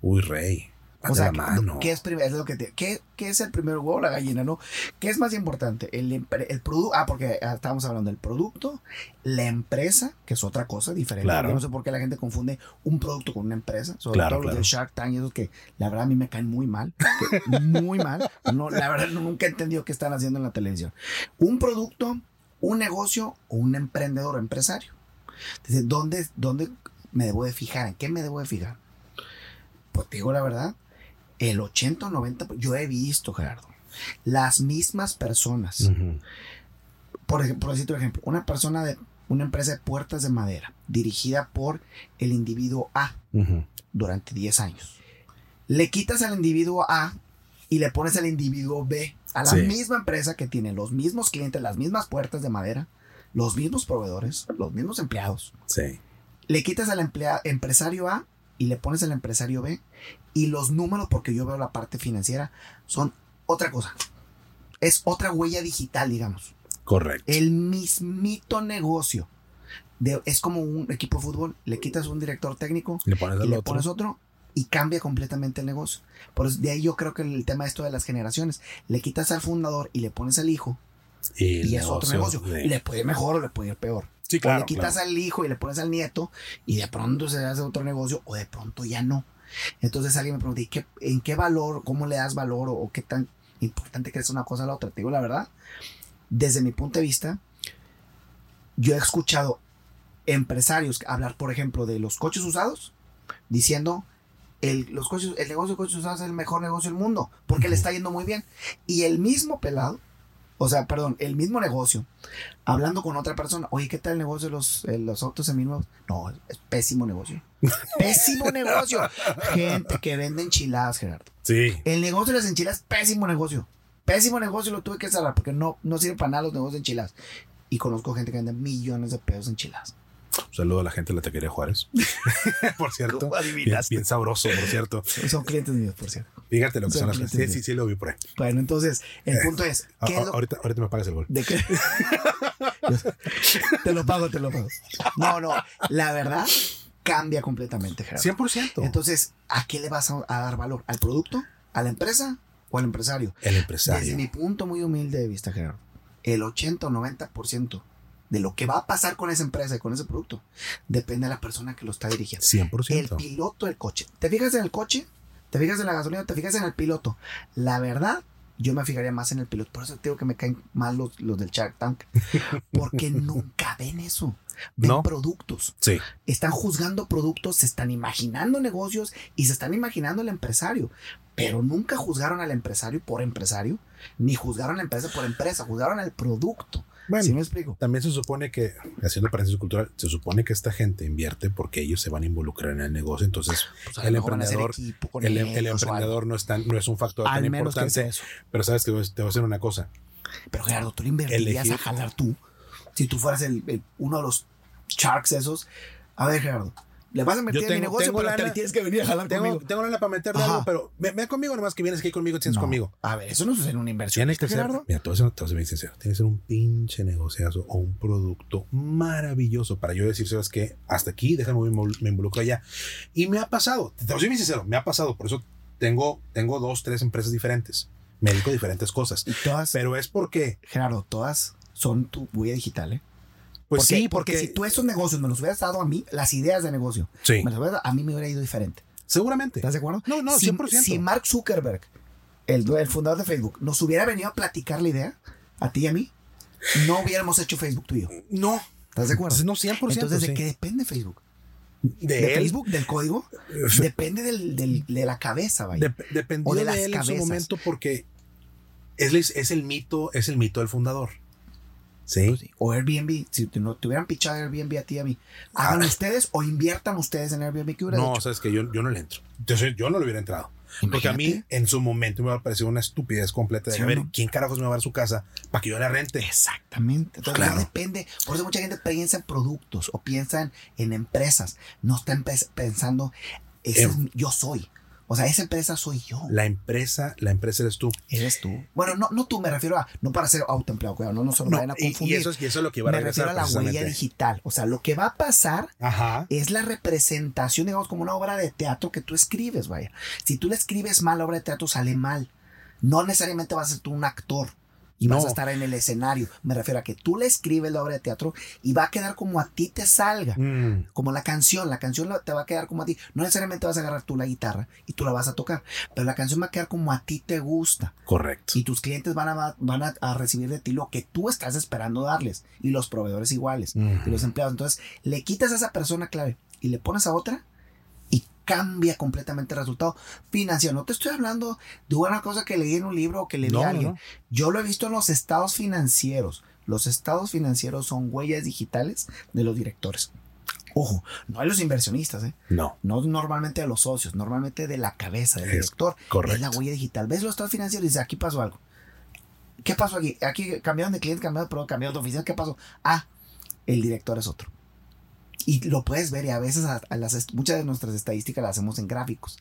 S1: Uy, rey.
S2: O sea,
S1: mano.
S2: ¿qué es, lo que te- ¿qué, qué es el primer huevo o la gallina, no? ¿Qué es más importante? El, el producto, ah, porque ah, estábamos hablando del producto, la empresa, que es otra cosa diferente.
S1: Claro.
S2: Yo no sé por qué la gente confunde un producto con una empresa, sobre
S1: Claro,
S2: todo los de Shark Tank y esos que la verdad a mí me caen muy mal, muy mal. No, la verdad nunca he entendido qué están haciendo en la televisión. Un producto, un negocio o un emprendedor o empresario. Entonces, ¿dónde, ¿dónde me debo de fijar? ¿En qué me debo de fijar? Pues te digo la verdad, el 80 o 90, yo he visto, Gerardo, las mismas personas. Por ejemplo, por decirte un ejemplo, una persona de una empresa de puertas de madera dirigida por el individuo A durante 10 años. Le quitas al individuo A y le pones al individuo B a la
S1: Sí.
S2: misma empresa que tiene los mismos clientes, las mismas puertas de madera, los mismos proveedores, los mismos empleados.
S1: Sí.
S2: Le quitas al empresario A y le pones al empresario B y los números, porque yo veo la parte financiera, son otra cosa. Es otra huella digital, digamos.
S1: Correcto.
S2: El mismito negocio. De- es como un equipo de fútbol, le quitas un director técnico
S1: Le pones
S2: y le
S1: otro.
S2: pones otro y cambia completamente el negocio. Por eso, de ahí yo creo que el tema esto de las generaciones, le quitas al fundador y le pones al hijo
S1: y,
S2: y es otro negocio.
S1: de-
S2: Y le puede ir mejor o le puede ir peor.
S1: Sí,
S2: o
S1: claro.
S2: le quitas
S1: claro.
S2: al hijo y le pones al nieto y de pronto se hace otro negocio o de pronto ya no. Entonces alguien me pregunta, ¿y qué- ¿en qué valor, cómo le das valor o, o qué tan importante crees una cosa a la otra? Te digo la verdad, desde mi punto de vista, yo he escuchado empresarios hablar, por ejemplo, de los coches usados, diciendo, el, los coches, el negocio de coches usados es el mejor negocio del mundo, porque le está yendo muy bien. Y el mismo pelado, o sea, perdón, el mismo negocio, hablando con otra persona, oye, ¿qué tal el negocio de los, eh, los autos seminuevos? No, es pésimo negocio. pésimo negocio. Gente que vende enchiladas, Gerardo.
S1: Sí.
S2: El negocio de las enchiladas, pésimo negocio. Pésimo negocio, lo tuve que cerrar porque no, no sirve para nada los negocios de enchiladas. Y conozco gente que vende millones de pesos en enchiladas.
S1: Un saludo a la gente de la taquería Juárez. por cierto.
S2: ¿Cómo
S1: Bien, bien sabroso, por cierto.
S2: Son clientes míos, por cierto.
S1: Fíjate lo que
S2: Son
S1: las cosas. Sí, sí, sí, lo vi por ahí.
S2: Bueno, entonces, el
S1: Eh,
S2: punto es,
S1: A-
S2: ¿qué
S1: a-
S2: es lo,
S1: ahorita, ahorita me pagas el gol.
S2: ¿De qué? te lo pago, te lo pago. No, no, la verdad cambia completamente, Gerardo.
S1: 100%.
S2: Entonces, ¿a qué le vas a, a dar valor? ¿Al producto? ¿A la empresa? ¿O al empresario?
S1: el
S2: Desde
S1: empresario.
S2: mi punto muy humilde de vista, Gerardo, el 80 o 90% de lo que va a pasar con esa empresa y con ese producto depende de la persona que lo está dirigiendo. El
S1: 100%.
S2: piloto del coche. ¿Te fijas en el coche? ¿Te fijas en la gasolina? ¿Te fijas en el piloto? La verdad, yo me fijaría más en el piloto. Por eso te digo que me caen mal los, los del Shark Tank. Porque nunca ven eso. Ven
S1: No.
S2: productos.
S1: Sí.
S2: Están juzgando productos, se están imaginando negocios y se están imaginando el empresario. Pero nunca juzgaron al empresario por empresario, ni juzgaron a la empresa por empresa, juzgaron al producto.
S1: Bueno,
S2: ¿Sí me explico?
S1: también se supone que, haciendo paréntesis cultural, se supone que esta gente invierte porque ellos se van a involucrar en el negocio. Entonces,
S2: Pues
S1: el
S2: hacer
S1: emprendedor- el,
S2: ellos algo.
S1: emprendedor no es, tan, no es un factor tan
S2: Al que sea
S1: importante.
S2: eso.
S1: Pero sabes que te voy a decir una cosa.
S2: Pero Gerardo, tú le invertirías
S1: Elegir-
S2: a jalar tú. Si tú fueras el, el- uno de los sharks esos. A ver, Gerardo, le vas a meter
S1: Yo
S2: en mi
S1: tengo-
S2: negocio,
S1: tengo
S2: pero te
S1: lana-
S2: tienes que venir a jalar
S1: Tengo,
S2: conmigo.
S1: tengo lana para meterle
S2: Ajá.
S1: algo, pero ven, ven conmigo nomás que vienes aquí conmigo, tienes
S2: No.
S1: conmigo.
S2: A ver, eso no es una inversión.
S1: Tiene que ser, mira, a te voy a ser bien sincero, tiene que ser un pinche negociazo o un producto maravilloso para yo decir, ¿sabes qué? Hasta aquí, déjame, me invol- me involucro allá. Y me ha pasado, te a ser bien sincero, me ha pasado, por eso tengo, tengo dos, tres empresas diferentes, me dedico a diferentes cosas,
S2: Y todas,
S1: pero es porque,
S2: Gerardo, todas son tu huella digital, ¿eh?
S1: Pues
S2: porque,
S1: sí,
S2: porque,
S1: porque,
S2: si tú esos negocios me los hubieras dado a mí, las ideas de negocio,
S1: sí,
S2: me las hubieras dado, a mí me hubiera ido diferente.
S1: seguramente.
S2: ¿Estás de acuerdo?
S1: No, no,
S2: si,
S1: 100%.
S2: si Mark Zuckerberg, el, fundador de Facebook, nos hubiera venido a platicar la idea, a ti y a mí, no hubiéramos hecho Facebook tú y yo.
S1: No,
S2: ¿Estás de acuerdo?
S1: no 100%.
S2: Entonces, ¿de
S1: sí.
S2: qué depende Facebook?
S1: De,
S2: ¿De
S1: él,
S2: Facebook? ¿Del código? Depende del, del- de la cabeza, vaya.
S1: Dep- dependió
S2: O de
S1: de,
S2: las
S1: él en su
S2: cabezas.
S1: momento porque es, es el mito, es el mito del fundador. Sí.
S2: Pues. O Airbnb, si te, no, te hubieran pichado Airbnb a ti y a mí, hagan
S1: Ah.
S2: ustedes o inviertan ustedes en Airbnb que
S1: No,
S2: hecho.
S1: sabes que yo, yo no le entro. Entonces, yo no le hubiera entrado. Porque a mí, en su momento, me parecer una estupidez completa de
S2: Sí,
S1: a ver,
S2: ¿no?
S1: ¿quién carajos me va a dar su casa para que yo la rente?
S2: Exactamente. Entonces,
S1: Claro.
S2: depende. Por eso mucha gente piensa en productos o piensan en empresas. No están pe- pensando, ese
S1: Em.
S2: es yo soy. O sea, esa empresa soy yo.
S1: La empresa, la empresa eres tú.
S2: Eres tú. Bueno, no, no tú, me refiero a, no para ser autoempleado, cuidado, no, no se lo
S1: No,
S2: vayan a confundir.
S1: y eso, es- y eso es lo que va a
S2: me refiero a la huella digital. O sea, lo que va a pasar
S1: Ajá.
S2: es la representación, digamos, como una obra de teatro que tú escribes, vaya. Si tú le escribes mal la obra de teatro, sale mal. No necesariamente vas a ser tú un actor y vas a estar en el escenario. Me refiero a que tú le escribes la obra de teatro y va a quedar como a ti te salga.
S1: Mm,
S2: Como la canción, la canción te va a quedar como a ti. No necesariamente vas a agarrar tú la guitarra y tú la vas a tocar, pero la canción va a quedar como a ti te gusta.
S1: correcto.
S2: Y tus clientes van a, van a, a recibir de ti lo que tú estás esperando darles. Y los proveedores iguales.
S1: Mm.
S2: Y los empleados. Entonces, le quitas a esa persona clave y le pones a otra cambia completamente el resultado financiero. No te estoy hablando de una cosa que leí en un libro o que le vi
S1: No,
S2: a alguien.
S1: no.
S2: Yo lo he visto en los estados financieros. Los estados financieros son huellas digitales de los directores. Ojo, no de los inversionistas, ¿eh?
S1: No.
S2: No normalmente de los socios, normalmente de la cabeza del
S1: Es
S2: director.
S1: correcto.
S2: Es la huella digital. ¿Ves los estados financieros? Y dices, aquí pasó algo. ¿Qué pasó aquí? Aquí cambiaron de cliente, cambiaron de producto, cambiaron de oficina. ¿Qué pasó? Ah, el director es otro. Y lo puedes ver y a veces a- a las muchas de nuestras estadísticas las hacemos en gráficos.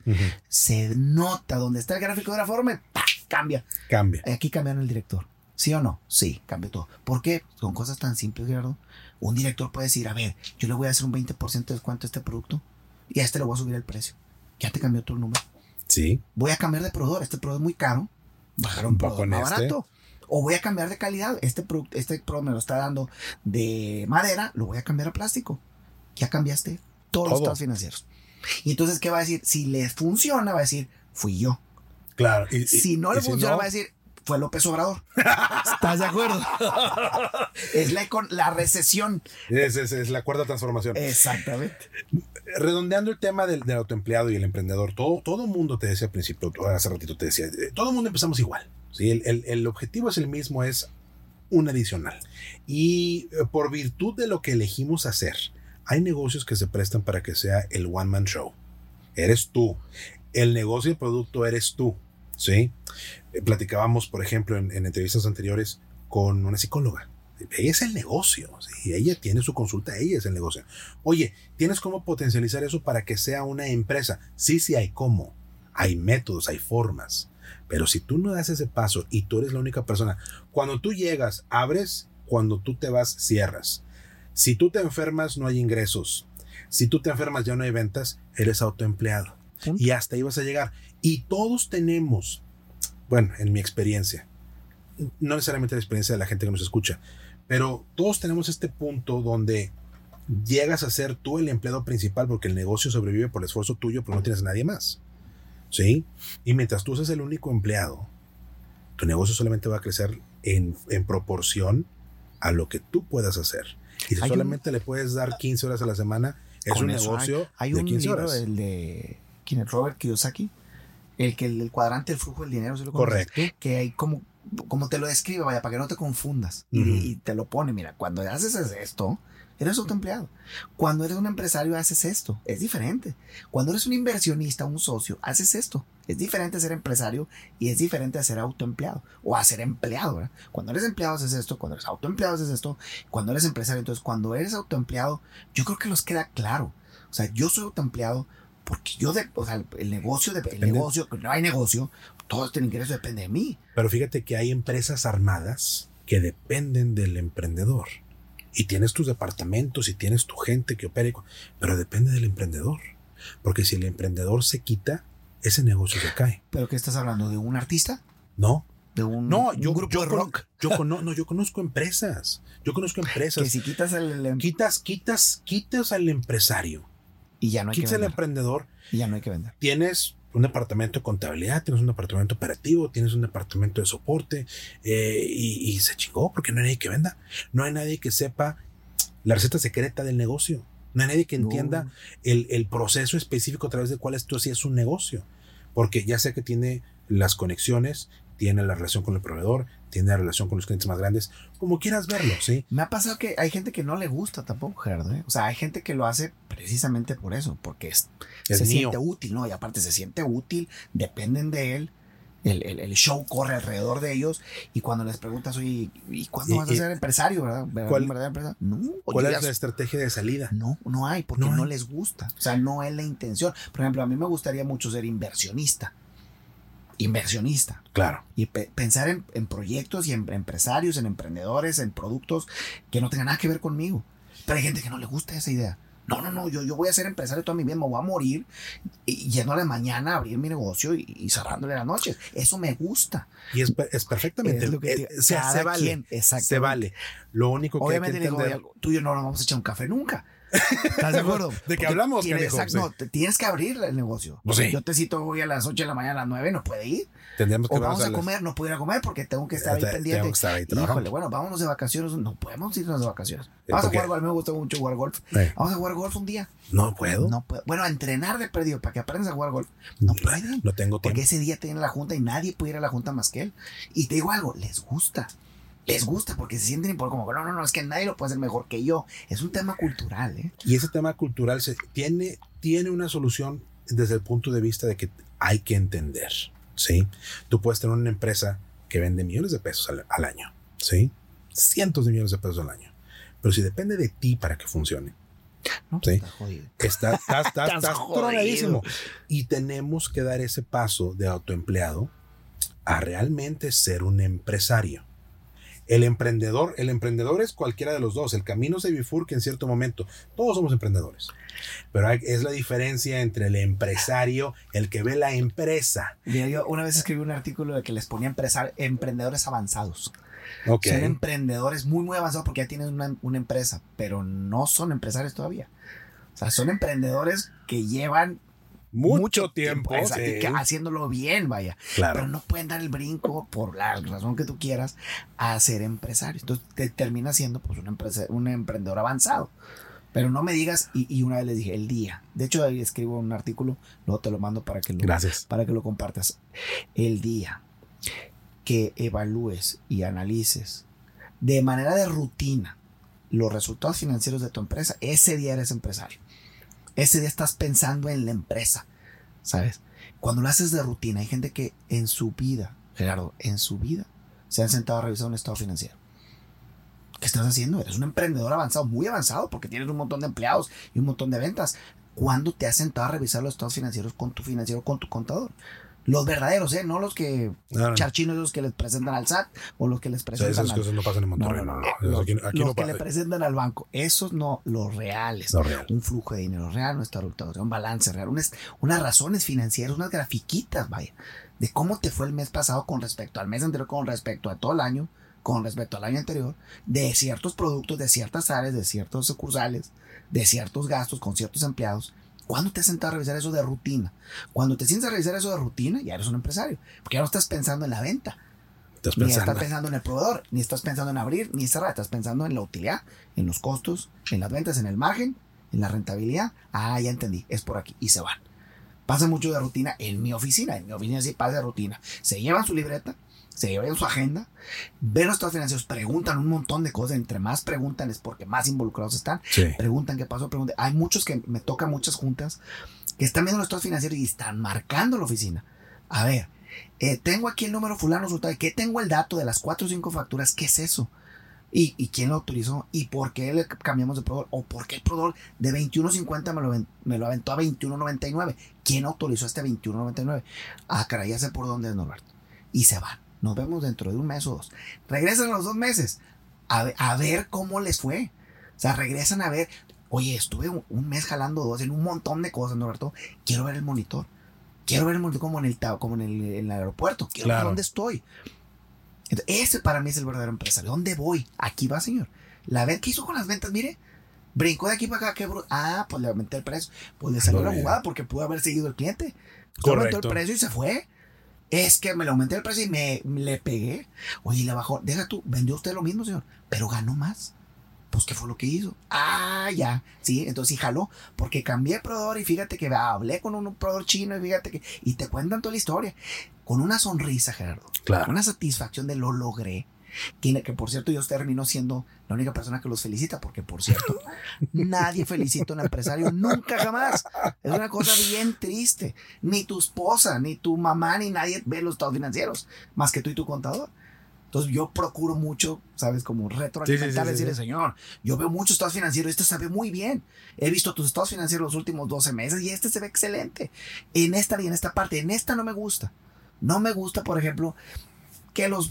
S2: Se nota donde está el gráfico de una forma ¡pah! cambia.
S1: Cambia.
S2: Aquí cambiaron el director. ¿Sí o no? Sí, cambió todo. ¿Por qué? Con cosas tan simples, Gerardo. Un director puede decir, a ver, yo le voy a hacer un 20% de descuento a este producto y a este le voy a subir el precio. Ya te cambió el número.
S1: Sí.
S2: Voy a cambiar de proveedor. Este proveedor es muy caro. Bajar un
S1: Un poco
S2: más
S1: este.
S2: barato. O voy a cambiar de calidad. Este producto, este proveedor me lo está dando de madera, lo voy a cambiar a plástico. Ya cambiaste todos los estados financieros. Y entonces, ¿qué va a decir? Si le funciona, va a decir, fui yo.
S1: Claro. Y,
S2: Si no
S1: y
S2: le funciona,
S1: no,
S2: va a decir, fue López Obrador. ¿Estás de acuerdo? es la, la recesión.
S1: Es, es- es la cuarta transformación.
S2: Exactamente.
S1: Redondeando el tema del, del autoempleado y el emprendedor, todo, todo mundo te decía al principio, hace ratito te decía, eh, todo mundo empezamos igual. ¿sí? El, el- el objetivo es el mismo, es un adicional. Y eh, por virtud de lo que elegimos hacer, hay negocios que se prestan para que sea el one man show. Eres tú. El negocio y el producto eres tú. ¿sí? Eh, Platicábamos, por ejemplo, en, en entrevistas anteriores con una psicóloga. Ella es el negocio. Ella tiene su consulta, ella es el negocio. Oye, ¿tienes cómo potencializar eso para que sea una empresa? Sí, sí hay cómo. Hay métodos, hay formas. Pero si tú no das ese paso y tú eres la única persona, cuando tú llegas, abres, cuando tú te vas, cierras. Si tú te enfermas, no hay ingresos. Si tú te enfermas, ya no hay ventas, eres autoempleado. Y hasta ahí vas a llegar. Y todos tenemos, bueno, en mi experiencia, no necesariamente la experiencia de la gente que nos escucha, pero todos tenemos este punto donde llegas a ser tú el empleado principal porque el negocio sobrevive por el esfuerzo tuyo, pero no tienes a nadie más. ¿Sí? Y mientras tú seas el único empleado, tu negocio solamente va a crecer en, en proporción a lo que tú puedas hacer. Y si
S2: un-
S1: solamente le puedes dar 15 horas a la semana, es un
S2: eso
S1: negocio
S2: Hay
S1: de
S2: un
S1: 15
S2: libro
S1: horas.
S2: del de ¿quién es? Robert Kiyosaki, el que el, el cuadrante del flujo del dinero, ¿sí lo conoces?
S1: Correcto.
S2: Que hay como, como te lo describe, vaya, para que no te confundas. Y, te lo pone, mira, cuando haces esto, eres autoempleado. Cuando eres un empresario, haces esto. Es diferente. Cuando eres un inversionista, un socio, haces esto. Es diferente ser empresario y es diferente a ser autoempleado o a ser empleado. ¿verdad? Cuando eres empleado haces esto, cuando eres autoempleado haces esto, cuando eres empresario, entonces cuando eres autoempleado, yo creo que los queda claro. O sea, yo soy autoempleado porque yo, de, o sea, el negocio, de, el negocio, no hay negocio, todo este ingreso depende de mí.
S1: Pero fíjate que hay empresas armadas que dependen del emprendedor. Y tienes tus departamentos y tienes tu gente que co- pero depende del emprendedor. Porque si el emprendedor se quita, ese negocio se cae.
S2: ¿Pero qué estás hablando? ¿De un artista?
S1: No,
S2: ¿De un,
S1: no,
S2: un
S1: yo,
S2: grupo
S1: yo
S2: de
S1: con-
S2: rock?
S1: Yo, no, yo conozco empresas. Yo conozco empresas.
S2: Que si quitas el, el-
S1: Quitas, quitas, quitas al empresario,
S2: y ya no hay que
S1: quitas al
S2: vender.
S1: emprendedor,
S2: Y ya no hay que vender.
S1: tienes un departamento de contabilidad, tienes un departamento operativo, tienes un departamento de soporte eh, y, y se chingó porque no hay nadie que venda. No hay nadie que sepa la receta secreta del negocio. No hay nadie que entienda
S2: No.
S1: el, el proceso específico a través del cual esto sí es un negocio. Porque ya sé que tiene las conexiones, tiene la relación con el proveedor, tiene la relación con los clientes más grandes, como quieras verlo, ¿sí?
S2: Me ha pasado que hay gente que no le gusta tampoco, Gerardo. ¿eh? O sea, hay gente que lo hace precisamente por eso, porque es,
S1: Es
S2: se
S1: mío.
S2: siente útil, ¿no? Y aparte se siente útil, dependen de él. El, el- el show corre alrededor de ellos y cuando les preguntas, oye, ¿y cuándo vas a ser empresario, verdad? ¿Verdad?
S1: ¿Cuál-.
S2: No,
S1: ¿Cuál es la estrategia de salida?
S2: No, no hay, porque
S1: No
S2: no,
S1: hay.
S2: les gusta. O sea, no es la intención. Por ejemplo, a mí me gustaría mucho ser inversionista. Inversionista.
S1: Claro.
S2: Y pe- pensar en, en proyectos y en empresarios, en emprendedores, en productos que no tengan nada que ver conmigo. Pero hay gente que no le gusta esa idea. No, no, no, yo, yo voy a ser empresario toda mi vida, me voy a morir y yéndole mañana a abrir mi negocio y, y cerrándole las noches. Eso me gusta.
S1: Y es, es perfectamente.
S2: Es lo que cada
S1: se vale.
S2: quien,
S1: se vale. Lo único que
S2: Obviamente
S1: hay que
S2: digo,
S1: entender.
S2: "Oye, tú y yo no nos vamos a echar un café nunca. ¿Estás de acuerdo?
S1: ¿De qué hablamos,
S2: tienes, exacto, no, te- tienes que abrir el negocio.
S1: Pues sí.
S2: Yo te cito hoy a las 8 de la mañana, a las 9, no puede ir.
S1: Tendríamos que
S2: O vamos a comer, no puedo ir a comer porque tengo que estar ahí
S1: Te-
S2: pendiente.
S1: tengo que estar ahí.
S2: Híjole, bueno, vámonos de vacaciones. No podemos irnos de vacaciones.
S1: Sí,
S2: Vamos a jugar golf. Me gusta mucho jugar golf.
S1: Eh,
S2: Vamos a jugar golf un día.
S1: no puedo.
S2: No puedo. Bueno, a entrenar de perdido para que aprendas a jugar golf. No pueden.
S1: No tengo tiempo.
S2: Porque ese día tiene la junta y nadie puede ir a la junta más que él. Y te digo algo, les gusta. Les gusta porque se sienten por como, no, no, no, es que nadie lo puede hacer mejor que yo. Es un tema cultural, ¿eh?
S1: Y ese tema cultural se, tiene, tiene una solución desde el punto de vista de que hay que entender, ¿sí? Tú puedes tener una empresa que vende millones de pesos al, al año, ¿sí? Cientos de millones de pesos al año. Pero si depende de ti para que funcione,
S2: No,
S1: Sí.
S2: está jodido.
S1: Está, está, está, tronadísimo. Y tenemos que dar ese paso de autoempleado a realmente ser un empresario. El emprendedor, el emprendedor es cualquiera de los dos. El camino se bifurca en cierto momento. Todos somos emprendedores. Pero hay- es la diferencia entre el empresario, el que ve la empresa.
S2: Mira, yo una vez escribí un artículo de que les ponía empezar emprendedores avanzados. Son emprendedores muy, muy avanzados porque ya tienen una, una empresa, pero no son empresarios todavía. O sea, son emprendedores que llevan
S1: Mucho, tiempo.
S2: y que haciéndolo bien, vaya.
S1: Claro.
S2: Pero no pueden dar el brinco, por la razón que tú quieras, a ser empresarios. Entonces te termina siendo pues, un, empresa- un emprendedor avanzado. Pero no me digas, y, y una vez les dije, el día. De hecho, ahí escribo un artículo, luego te lo mando para que lo,
S1: Gracias.
S2: para que lo compartas. El día que evalúes y analices de manera de rutina los resultados financieros de tu empresa, ese día eres empresario. Ese día estás pensando en la empresa, ¿sabes? Cuando lo haces de rutina, hay gente que en su vida, Gerardo, en su vida, se han sentado a revisar un estado financiero. ¿Qué estás haciendo? Eres un emprendedor avanzado, muy avanzado, porque tienes un montón de empleados y un montón de ventas. ¿Cuándo te has sentado a revisar los estados financieros con tu financiero, con tu contador? Los verdaderos, ¿eh? No los que
S1: No, no.
S2: charchinos, los que les presentan al SAT o los que les
S1: O sea,
S2: presentan
S1: esas
S2: al...
S1: cosas no pasan en Monterrey. No,
S2: Los,
S1: Aquí, aquí
S2: los que le presentan al banco. Esos no, los reales.
S1: Real.
S2: Un flujo de dinero real, no está resultado, un balance real, unas, unas razones financieras, unas grafiquitas, vaya, de cómo te fue el mes pasado con respecto al mes anterior, con respecto a todo el año, con respecto al año anterior, de ciertos productos, de ciertas áreas, de ciertos sucursales, de ciertos gastos con ciertos empleados. ¿Cuándo te has sentado a revisar eso de rutina? Cuando te sientes a revisar eso de rutina, ya eres un empresario, porque ya no estás pensando en la venta,
S1: Estás
S2: ni estás pensando en el proveedor, ni estás pensando en abrir, ni cerrar, estás pensando en la utilidad, en los costos, en las ventas, en el margen, en la rentabilidad. Ah, ya entendí, es por aquí y se van. Pasa mucho de rutina en mi oficina, en mi oficina sí pasa de rutina. Se llevan su libreta, se llevan su agenda, ven los estados financieros, preguntan un montón de cosas, entre más preguntan es porque más involucrados están,
S1: Sí.
S2: preguntan qué pasó, preguntan. Hay muchos que me tocan muchas juntas que están viendo los estados financieros y están marcando la oficina. A ver, eh, tengo aquí el número fulano, ¿qué tengo el dato de las cuatro o cinco facturas? ¿Qué es eso? ¿Y, y quién lo autorizó? ¿Y por qué le cambiamos de proveedor? ¿O por qué el proveedor de 21.50 me lo, me lo aventó a 21.99? ¿Quién autorizó este 21.99? Ah, caray, ya sé por dónde es Norberto. Y se van. Nos vemos dentro de un mes o dos. Regresan a los dos meses a, a ver cómo les fue. O sea, regresan a ver, oye, estuve un, un mes jalando dos en un montón de cosas, Norberto. Quiero ver el monitor. Quiero ver el monitor como en el, como en el, en el aeropuerto. Quiero ver
S1: Claro.
S2: dónde estoy. Entonces, ese para mí es el verdadero empresario. ¿Dónde voy? Aquí va, señor. La venta ¿qué hizo con las ventas, mire. Brincó de aquí para acá, qué Ah, pues le aumenté el precio. Pues le salió la jugada porque pudo haber seguido el cliente. Le aumentó
S1: Correcto.
S2: el precio y se fue. Es que me le aumenté el precio y me, me le pegué. Oye, le bajó. Deja tú, vendió usted lo mismo, señor, pero ganó más. Pues, ¿qué fue lo que hizo? Ah, ya. Sí, entonces sí jaló. Porque cambié de proveedor y fíjate que hablé con un proveedor chino y fíjate que. Y te cuentan toda la historia. Con una sonrisa, Gerardo.
S1: Claro.
S2: Una satisfacción de lo logré. Que, que por cierto yo termino siendo la única persona que los felicita, porque por cierto, nadie felicita a un empresario nunca jamás. Es una cosa bien triste. Ni tu esposa, ni tu mamá, ni nadie ve los estados financieros, más que tú y tu contador. Entonces yo procuro mucho, ¿sabes? Como retroalimentar,
S1: Sí, sí, sí,
S2: decirle, señor, yo veo muchos estados financieros, este se ve muy bien. He visto tus estados financieros los últimos 12 meses y este se ve excelente. En esta y en esta parte, en esta no me gusta. No me gusta, por ejemplo, que los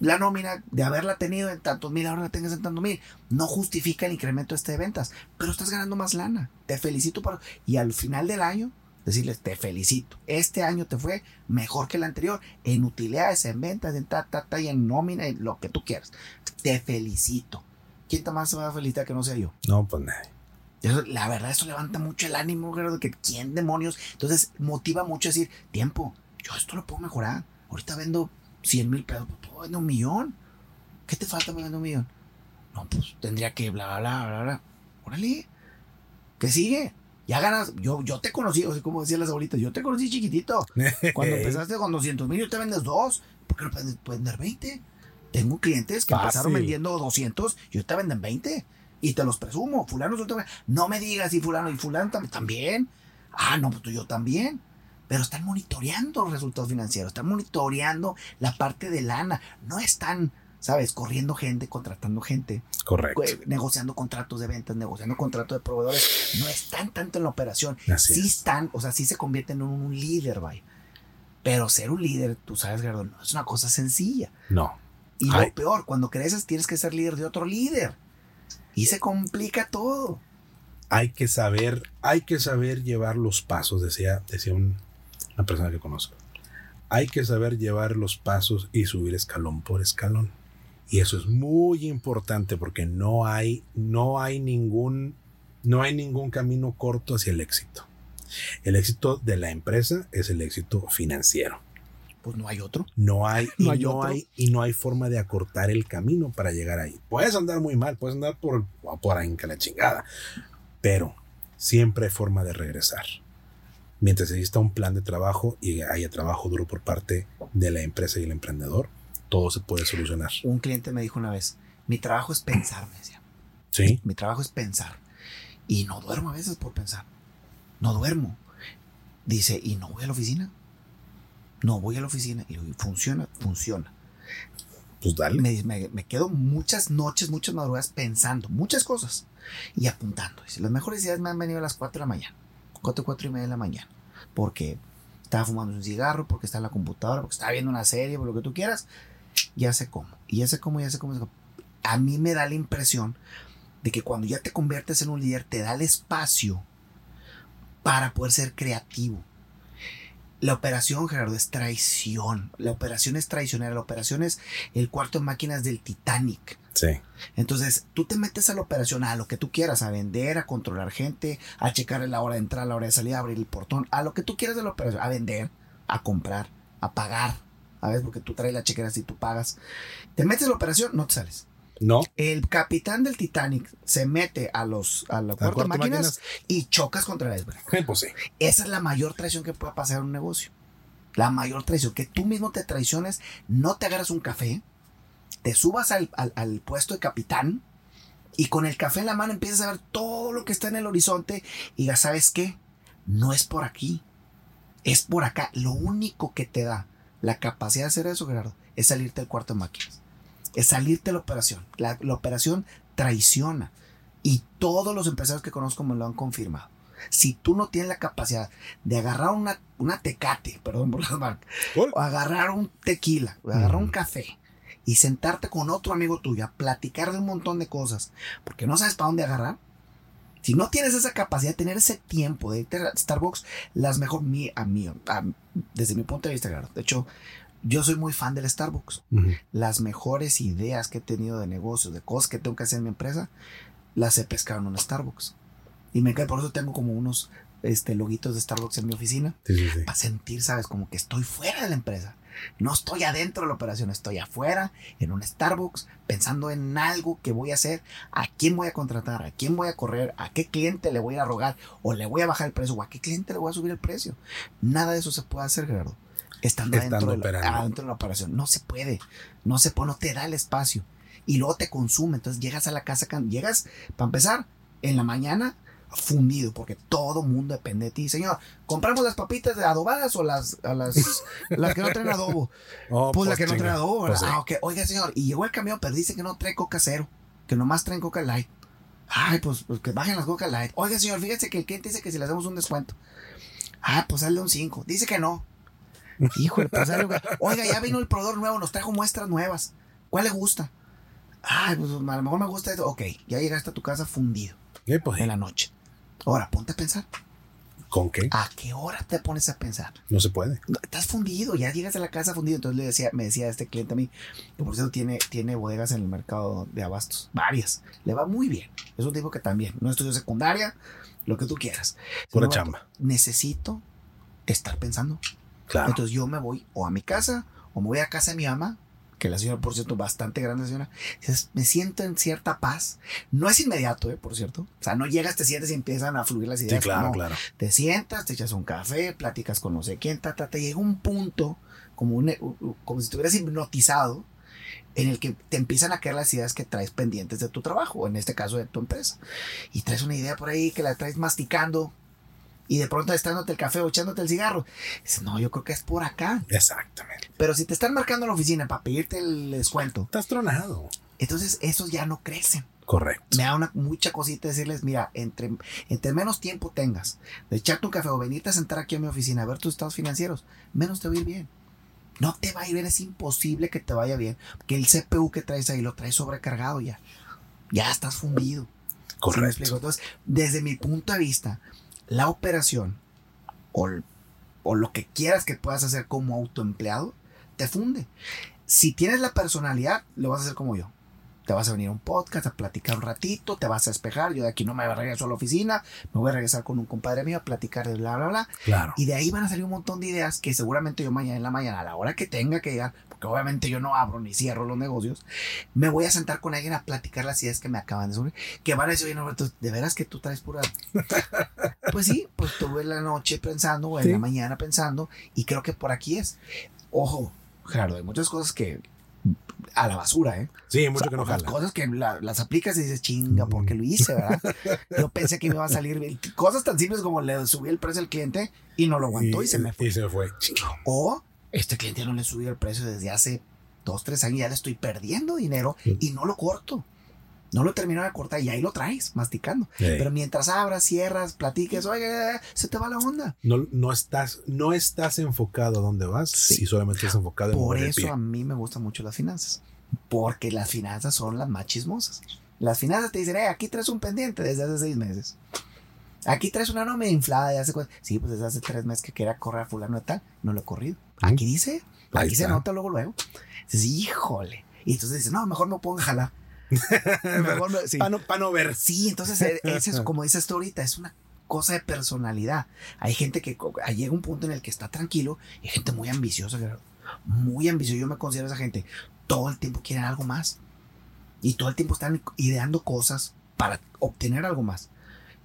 S2: la nómina de haberla tenido en tantos mil, ahora la tengas en tantos mil, no justifica el incremento este de ventas, pero estás ganando más lana. Te felicito por... Y al final del año, decirles, te felicito. Este año te fue mejor que el anterior en utilidades, en ventas, en ta, ta, ta, y en nómina, en lo que tú quieras. Te felicito. ¿Quién más se va a felicitar que no sea yo?
S1: No, pues nadie.
S2: Eso, la verdad, eso levanta mucho el ánimo, Gerardo, que quién demonios. Entonces, motiva mucho a decir, tiempo, yo esto lo puedo mejorar. Ahorita vendo 100 mil pesos, pues, puedo vender un millón. ¿Qué te falta para vender un millón? No, pues tendría que bla, bla, bla, bla, bla. Órale. ¿Qué sigue? Ya ganas. Yo, yo te conocí, o sea, como decían las abuelitas, yo te conocí chiquitito. Cuando empezaste con 200 mil, yo te vendes dos. ¿Por qué no puedes vender 20? Tengo clientes que empezaron vendiendo 200 y ahorita venden 20. Y te los presumo. Fulano, no me digas y fulano y fulano tam- también. Ah, no, pues tú yo también. Pero están monitoreando los resultados financieros, están monitoreando la parte de lana. No están, ¿sabes? Corriendo gente, contratando gente,
S1: Correcto.
S2: eh, negociando contratos de ventas, negociando contratos de proveedores. No están tanto en la operación.
S1: Así
S2: sí
S1: es.
S2: están, o sea, sí se convierten en un líder, vaya. Pero ser un líder, tú sabes, Gerardo, no es una cosa sencilla.
S1: No.
S2: Y
S1: Ay.
S2: lo peor, cuando creces tienes que ser líder de otro líder. Y se complica todo.
S1: Hay que saber, hay que saber llevar los pasos, decía, decía un- una persona que conozco. Hay que saber llevar los pasos y subir escalón por escalón. Y eso es muy importante porque no hay, no hay ningún, no hay ningún camino corto hacia el éxito. El éxito de la empresa es el éxito financiero.
S2: Pues no hay otro.
S1: No hay, y
S2: No hay
S1: no
S2: otro.
S1: hay, y no hay forma de acortar el camino para llegar ahí. Puedes andar muy mal, puedes andar por, por ahí que la chingada, pero siempre hay forma de regresar. Mientras exista un plan de trabajo y haya trabajo duro por parte de la empresa y el emprendedor, todo se puede solucionar.
S2: Un cliente me dijo una vez, mi trabajo es pensar, me decía.
S1: Sí,
S2: Mi trabajo es pensar. Y no duermo a veces por pensar. No duermo. Dice, ¿y no voy a la oficina? No voy a la oficina. Y digo, funciona, funciona.
S1: pues dale.
S2: Me, me- me quedo muchas noches, muchas madrugadas pensando muchas cosas y apuntando. Dice, las mejores ideas me han venido a las 4 de la mañana, 4, 4 y media de la mañana, porque estaba fumando un cigarro, porque estaba en la computadora, porque estaba viendo una serie, por lo que tú quieras. Ya sé cómo, y ya sé cómo, ya sé cómo. A mí me da la impresión de que cuando ya te conviertes en un líder, te da el espacio para poder ser creativo. La operación, Gerardo, es traición. La operación es traicionera. La operación es el cuarto de máquinas del Titanic.
S1: Sí,
S2: Entonces, tú te metes a la operación, a lo que tú quieras, a vender, a controlar gente, a checar la hora de entrar, la hora de salir, a abrir el portón, a lo que tú quieras de la operación, a vender, a comprar, a pagar. A ver, porque tú traes la chequera si tú pagas. Te metes a la operación, no te sales.
S1: no,
S2: El capitán del Titanic se mete a los a la de máquinas, y chocas contra el iceberg.
S1: pues sí.
S2: Esa es la mayor traición que puede pasar en un negocio. La mayor traición, que tú mismo te traiciones, no te agarras un café, te subas al, al- al puesto de capitán y con el café en la mano empiezas a ver todo lo que está en el horizonte y ya sabes qué, no es por aquí, es por acá. Lo único que te da la capacidad de hacer eso, Gerardo, es salirte del cuarto de máquinas, es salirte de la operación. La, la operación traiciona y todos los empresarios que conozco me lo han confirmado. Si tú no tienes la capacidad de agarrar una, una tecate, perdón por las marcas,
S1: Gol.
S2: o agarrar un tequila, o agarrar un café y sentarte con otro amigo tuyo a platicar de un montón de cosas, porque no sabes para dónde agarrar. Si no tienes esa capacidad de tener ese tiempo de irte a Starbucks, las mejor, mi, a mí, a- desde mi punto de vista, claro. De hecho, yo soy muy fan del Starbucks. Las mejores ideas que he tenido de negocios, de cosas que tengo que hacer en mi empresa, las he pescado en un Starbucks. Y me encanta, por eso tengo como unos este, loguitos de Starbucks en mi oficina
S1: Sí, sí, sí.
S2: para sentir, ¿sabes? Como que estoy fuera de la empresa. No estoy adentro de la operación, estoy afuera, en un Starbucks, pensando en algo que voy a hacer, a quién voy a contratar, a quién voy a correr, a qué cliente le voy a rogar, o le voy a bajar el precio, o a qué cliente le voy a subir el precio. Nada de eso se puede hacer, Gerardo. Estando,
S1: Estando
S2: adentro, de la, adentro de la operación. No se puede. No se puede, no te da el espacio. Y luego te consume. Entonces llegas a la casa, llegas, para empezar, en la mañana fundido, porque todo mundo depende de ti. Señor, ¿compramos las papitas de adobadas o las, a las, las que no traen adobo?
S1: Oh,
S2: Pues la que no
S1: chinga.
S2: trae adobo.
S1: Pues sí.
S2: Ah, ok. Oiga, señor, y llegó el camión, pero dice que no trae coca cero, que nomás traen coca light. Ay, pues, pues que bajen las coca light. Oiga, señor, fíjese que el cliente dice que si le hacemos un descuento. Ah, pues hazle un 5. Dice que no. Híjole, pues hazle un- Oiga, ya vino el proveedor nuevo, nos trajo muestras nuevas. ¿Cuál le gusta? Ay, pues a lo mejor me gusta esto. Ok, ya llegaste a tu casa fundido
S1: Eh, pues,
S2: en la noche. Ahora, ponte a pensar.
S1: ¿Con qué?
S2: ¿A qué hora te pones a pensar?
S1: No se puede.
S2: Estás fundido, ya llegas a la casa fundido. Entonces le decía, me decía este cliente a mí, que por cierto tiene, tiene bodegas en el mercado de abastos, varias. Le va muy bien. Es un tipo que también, no estudió secundaria, lo que tú quieras.
S1: Pura chamba.
S2: Necesito estar pensando.
S1: Claro.
S2: Entonces yo me voy o a mi casa o me voy a casa de mi mamá, que la señora, por cierto, bastante grande señora. Me siento en cierta paz. No es inmediato, eh, por cierto. O sea, no llegas, te sientes y empiezan a fluir las
S1: sí,
S2: ideas.
S1: claro,
S2: no.
S1: claro.
S2: Te sientas, te echas un café, platicas con no sé quién, ta, ta, te llega un punto como, un, como si estuvieras hipnotizado en el que te empiezan a caer las ideas que traes pendientes de tu trabajo, en este caso de tu empresa. Y traes una idea por ahí que la traes masticando y de pronto estándote el café o echándote el cigarro. Dices, no, yo creo que es por acá.
S1: Exactamente.
S2: Pero si te están marcando en la oficina para pedirte el descuento,
S1: Estás tronado.
S2: entonces esos ya no crecen.
S1: Correcto.
S2: Me da una mucha cosita decirles, mira, entre, entre menos tiempo tengas de echarte un café o venirte a sentar aquí a mi oficina a ver tus estados financieros, menos te va a ir bien. No te va a ir bien, es imposible que te vaya bien. Porque el CPU que traes ahí lo traes sobrecargado ya. Ya estás fundido. ¿Sí
S1: Correcto.
S2: explico? Entonces, desde mi punto de vista, la operación o, o lo que quieras que puedas hacer como autoempleado, te funde. Si tienes la personalidad, lo vas a hacer como yo. Te vas a venir a un podcast a platicar un ratito, te vas a despejar. Yo de aquí no me regreso a la oficina, me voy a regresar con un compadre mío a platicar de bla, bla, bla.
S1: Claro.
S2: Y de ahí van a salir un montón de ideas que seguramente yo mañana en la mañana, a la hora que tenga que llegar, porque obviamente yo no abro ni cierro los negocios, me voy a sentar con alguien a platicar las ideas que me acaban de subir. Que van a decir, oye, Norberto, ¿de veras que tú traes pura...? pues sí, pues tuve la noche pensando, o en
S1: Sí.
S2: la mañana pensando, y creo que por aquí es. Ojo, Gerardo, hay muchas cosas que a la basura, ¿eh?
S1: Sí, mucho
S2: O sea,
S1: que no jala.
S2: cosas que la- las aplicas y dices, chinga, ¿por qué lo hice, verdad? Yo pensé que me iba a salir. Cosas tan simples como le subí el precio al cliente y no lo aguantó y, se me fue.
S1: Y se me fue.
S2: O este cliente no le subí el precio desde hace dos, tres años, ya le estoy perdiendo dinero y no lo corto. No lo termino de cortar y ahí lo traes masticando.
S1: Sí.
S2: Pero mientras abras, cierras, platiques, oye, se te va la onda.
S1: No, no, estás, no estás enfocado a dónde vas
S2: Sí.
S1: y solamente estás enfocado en
S2: Por eso a mí me gustan mucho las finanzas. Porque las finanzas son las más chismosas. Las finanzas te dicen, eh, aquí traes un pendiente desde hace seis meses. Aquí traes una nómina inflada de hace cuánto. Sí, pues desde hace tres meses que quería correr a fulano de tal. No lo he corrido. Aquí dice, aquí se nota luego, luego. Dices, híjole. Y entonces dices, no, mejor me pongo a jalar. mejor me, sí.
S1: Para no, pa' no ver.
S2: Sí, entonces e- ese es como dices tú ahorita, es una cosa de personalidad. Hay gente que llega un punto en el que está tranquilo y hay gente muy ambiciosa, muy ambiciosa. Yo me considero esa gente. Todo el tiempo quieren algo más y todo el tiempo están ideando cosas para obtener algo más.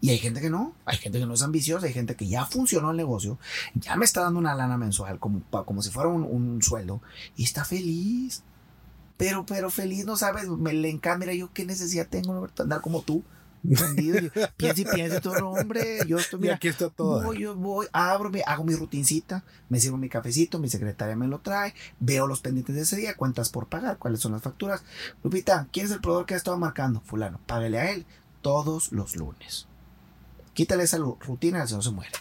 S2: Y hay gente que no, hay gente que no es ambiciosa, hay gente que ya funcionó el negocio, ya me está dando una lana mensual como, como si fuera un, un sueldo y está feliz. Pero, pero feliz, no sabes, me le encanta, mira, yo qué necesidad tengo, Roberto, andar como tú, vendido. Yo, piensa y piensa todo, no, hombre, yo estoy,
S1: Y
S2: mira,
S1: aquí está todo.
S2: Voy, yo voy, abro, me hago mi rutincita, me sirvo mi cafecito, mi secretaria me lo trae, veo los pendientes de ese día, cuentas por pagar, cuáles son las facturas. Lupita, ¿quién es el proveedor que ha estado marcando? Fulano, págale a él todos los lunes. Quítale esa rutina, si no se muere.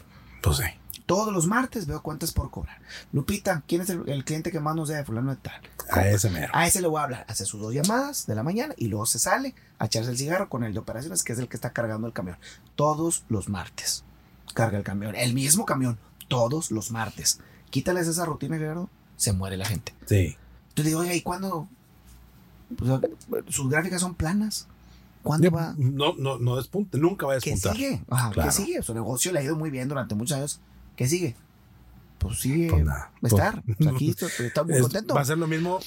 S1: Pues sí.
S2: Todos los martes veo cuentas por cobrar. Lupita, ¿quién es el, el cliente que más nos debe? Fulano de tal.
S1: A ese mero.
S2: A ese le voy a hablar. Hace sus dos llamadas de la mañana y luego se sale a echarse el cigarro con el de operaciones, que es el que está cargando el camión. Todos los martes. Carga el camión. El mismo camión. Todos los martes. Quítales esa rutina, Gerardo. Se muere la gente.
S1: Sí.
S2: Entonces digo, oye, ¿y cuándo? Sus gráficas son planas. ¿Cuándo va?
S1: No, no, no despunte. Nunca va a
S2: ¿Qué
S1: despuntar.
S2: sigue? Ajá,
S1: Claro.
S2: ¿Qué sigue? Su negocio le ha ido muy bien durante muchos años. ¿Qué sigue? Pues sigue
S1: Pues nada.
S2: va a estar. Pues aquí estoy, estoy muy
S1: Es-
S2: contento.
S1: va a ser lo mismo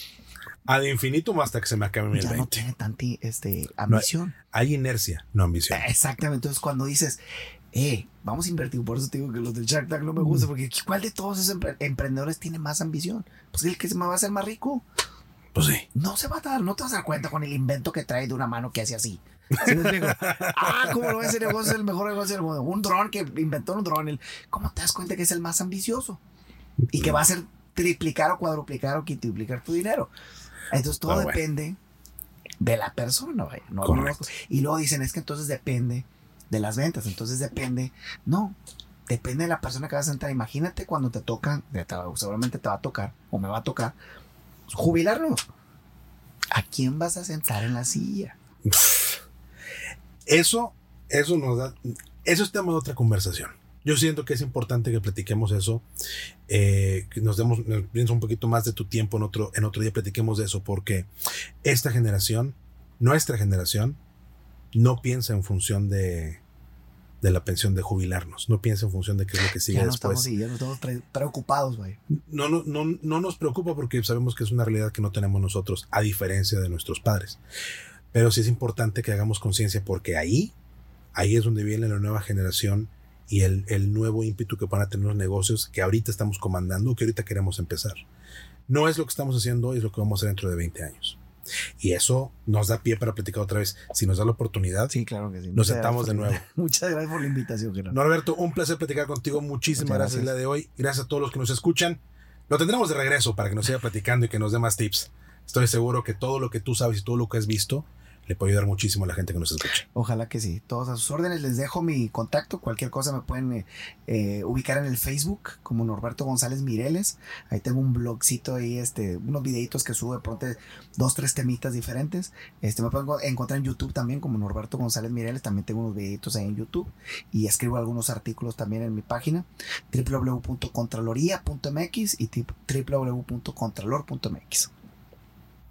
S1: ad infinitum hasta que se me acabe mi
S2: Ya no
S1: 20.
S2: tiene tanta este, ambición.
S1: Hay inercia, no ambición.
S2: Exactamente. Entonces, cuando dices, eh, vamos a invertir, por eso te digo que los del Shark Tank no me gustan, porque ¿cuál de todos esos empre- emprendedores tiene más ambición? Pues el que se me va a hacer más rico.
S1: Pues sí.
S2: No se va a dar, no te vas a dar cuenta con el invento que trae de una mano que hace así. ¿Sí explico? ah, ¿cómo lo ves? Ese negocio es el mejor negocio del mundo. Un dron que inventó un dron. el- ¿Cómo te das cuenta que es el más ambicioso? Y que va a hacer triplicar o cuadruplicar o quintuplicar tu dinero. Entonces todo
S1: Ah, bueno.
S2: depende de la persona, vaya. No,
S1: Correcto.
S2: y luego dicen, es que entonces depende de las ventas. Entonces depende. No, depende de la persona que vas a sentar. Imagínate cuando te toca, te- te- seguramente te va a tocar, o me va a tocar, jubilarnos. ¿A quién vas a sentar en la silla?
S1: Eso, eso nos da. Eso es tema de otra conversación. Yo siento que es importante que platiquemos eso, eh, que nos demos nos piensa un poquito más de tu tiempo en otro, en otro día platiquemos de eso, porque esta generación, nuestra generación, no piensa en función de, de la pensión de jubilarnos, no piensa en función de qué es lo que sigue
S2: ya no
S1: después.
S2: estamos, sí, ya no estamos pre- preocupados, güey.
S1: no, no, no, no nos preocupa porque sabemos que es una realidad que no tenemos nosotros, a diferencia de nuestros padres. Pero sí es importante que hagamos conciencia porque ahí, ahí es donde viene la nueva generación y el, el nuevo ímpetu que van a tener los negocios que ahorita estamos comandando, que ahorita queremos empezar. no es lo que estamos haciendo hoy, es lo que vamos a hacer dentro de 20 años. Y eso nos da pie para platicar otra vez. Si nos da la oportunidad,
S2: Sí, claro que sí.
S1: nos
S2: Muchas
S1: sentamos de nuevo.
S2: Muchas gracias por la invitación, Gerardo.
S1: Norberto, un placer platicar contigo. Muchísimas
S2: Muchas
S1: gracias,
S2: gracias.
S1: la de hoy. Gracias a todos los que nos escuchan. Lo tendremos de regreso para que nos siga platicando y que nos dé más tips. Estoy seguro que todo lo que tú sabes y todo lo que has visto le puede ayudar muchísimo a la gente que nos escucha.
S2: Ojalá que sí. Todos a sus órdenes. Les dejo mi contacto. Cualquier cosa me pueden eh, eh, ubicar en el Facebook como Norberto González Mireles. Ahí tengo un blogcito ahí, este, unos videitos que subo de pronto dos, tres temitas diferentes. Este, me pueden encontrar en YouTube también como Norberto González Mireles. También tengo unos videitos ahí en YouTube. Y escribo algunos artículos también en mi página www.contraloría.mx y www.contralor.mx.